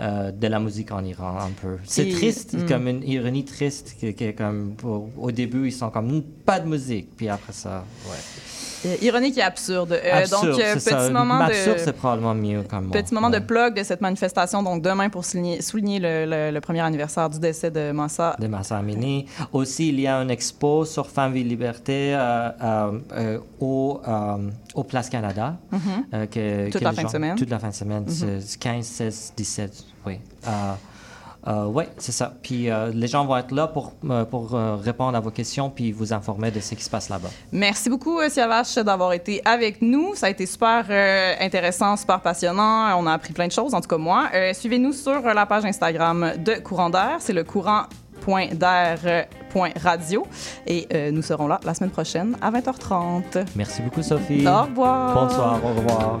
[SPEAKER 2] euh, de la musique en Iran, un peu. C'est
[SPEAKER 1] Et-
[SPEAKER 2] triste,
[SPEAKER 1] mm.
[SPEAKER 2] comme une ironie triste, que, que comme, au, au début, ils sont comme, pas de musique. Puis après ça, ouais.
[SPEAKER 1] Euh, ironique et absurde. Euh,
[SPEAKER 2] Absurde,
[SPEAKER 1] donc, euh, petit
[SPEAKER 2] ça.
[SPEAKER 1] moment
[SPEAKER 2] Absurde,
[SPEAKER 1] de...
[SPEAKER 2] c'est probablement mieux comme.
[SPEAKER 1] Petit moment de plug de cette manifestation, donc demain pour souligner, souligner le, le- le premier anniversaire du décès de Massa.
[SPEAKER 2] de Massa Amini. Aussi, il y a une expo sur Femmes, Vie, Liberté euh, euh, euh, au, au Place Canada.
[SPEAKER 1] Mhm.
[SPEAKER 2] que-
[SPEAKER 1] Toute
[SPEAKER 2] que
[SPEAKER 1] la fin de semaine.
[SPEAKER 2] Toute la fin de semaine.
[SPEAKER 1] Mhm.
[SPEAKER 2] c'est 15, 16, 17, oui. Euh, oui, c'est ça. Puis euh, les gens vont être là pour, euh, pour euh, répondre à vos questions puis vous informer de ce qui se passe là-bas.
[SPEAKER 1] Merci beaucoup, Siavash, d'avoir été avec nous. Ça a été super intéressant, super passionnant. On a appris plein de choses, en tout cas moi. Suivez-nous sur la page Instagram de Courant d'air. C'est le courant.d'air.radio. Et nous serons là la semaine prochaine à 20h30.
[SPEAKER 2] Merci beaucoup, Sophie.
[SPEAKER 1] Au revoir.
[SPEAKER 2] Bonsoir, au revoir.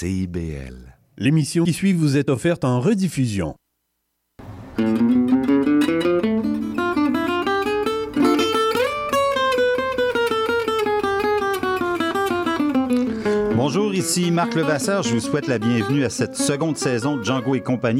[SPEAKER 13] CIBL.
[SPEAKER 14] L'émission qui suit vous est offerte en rediffusion.
[SPEAKER 15] Bonjour, ici Marc Levasseur. Je vous souhaite la bienvenue à cette seconde saison de Django et compagnie.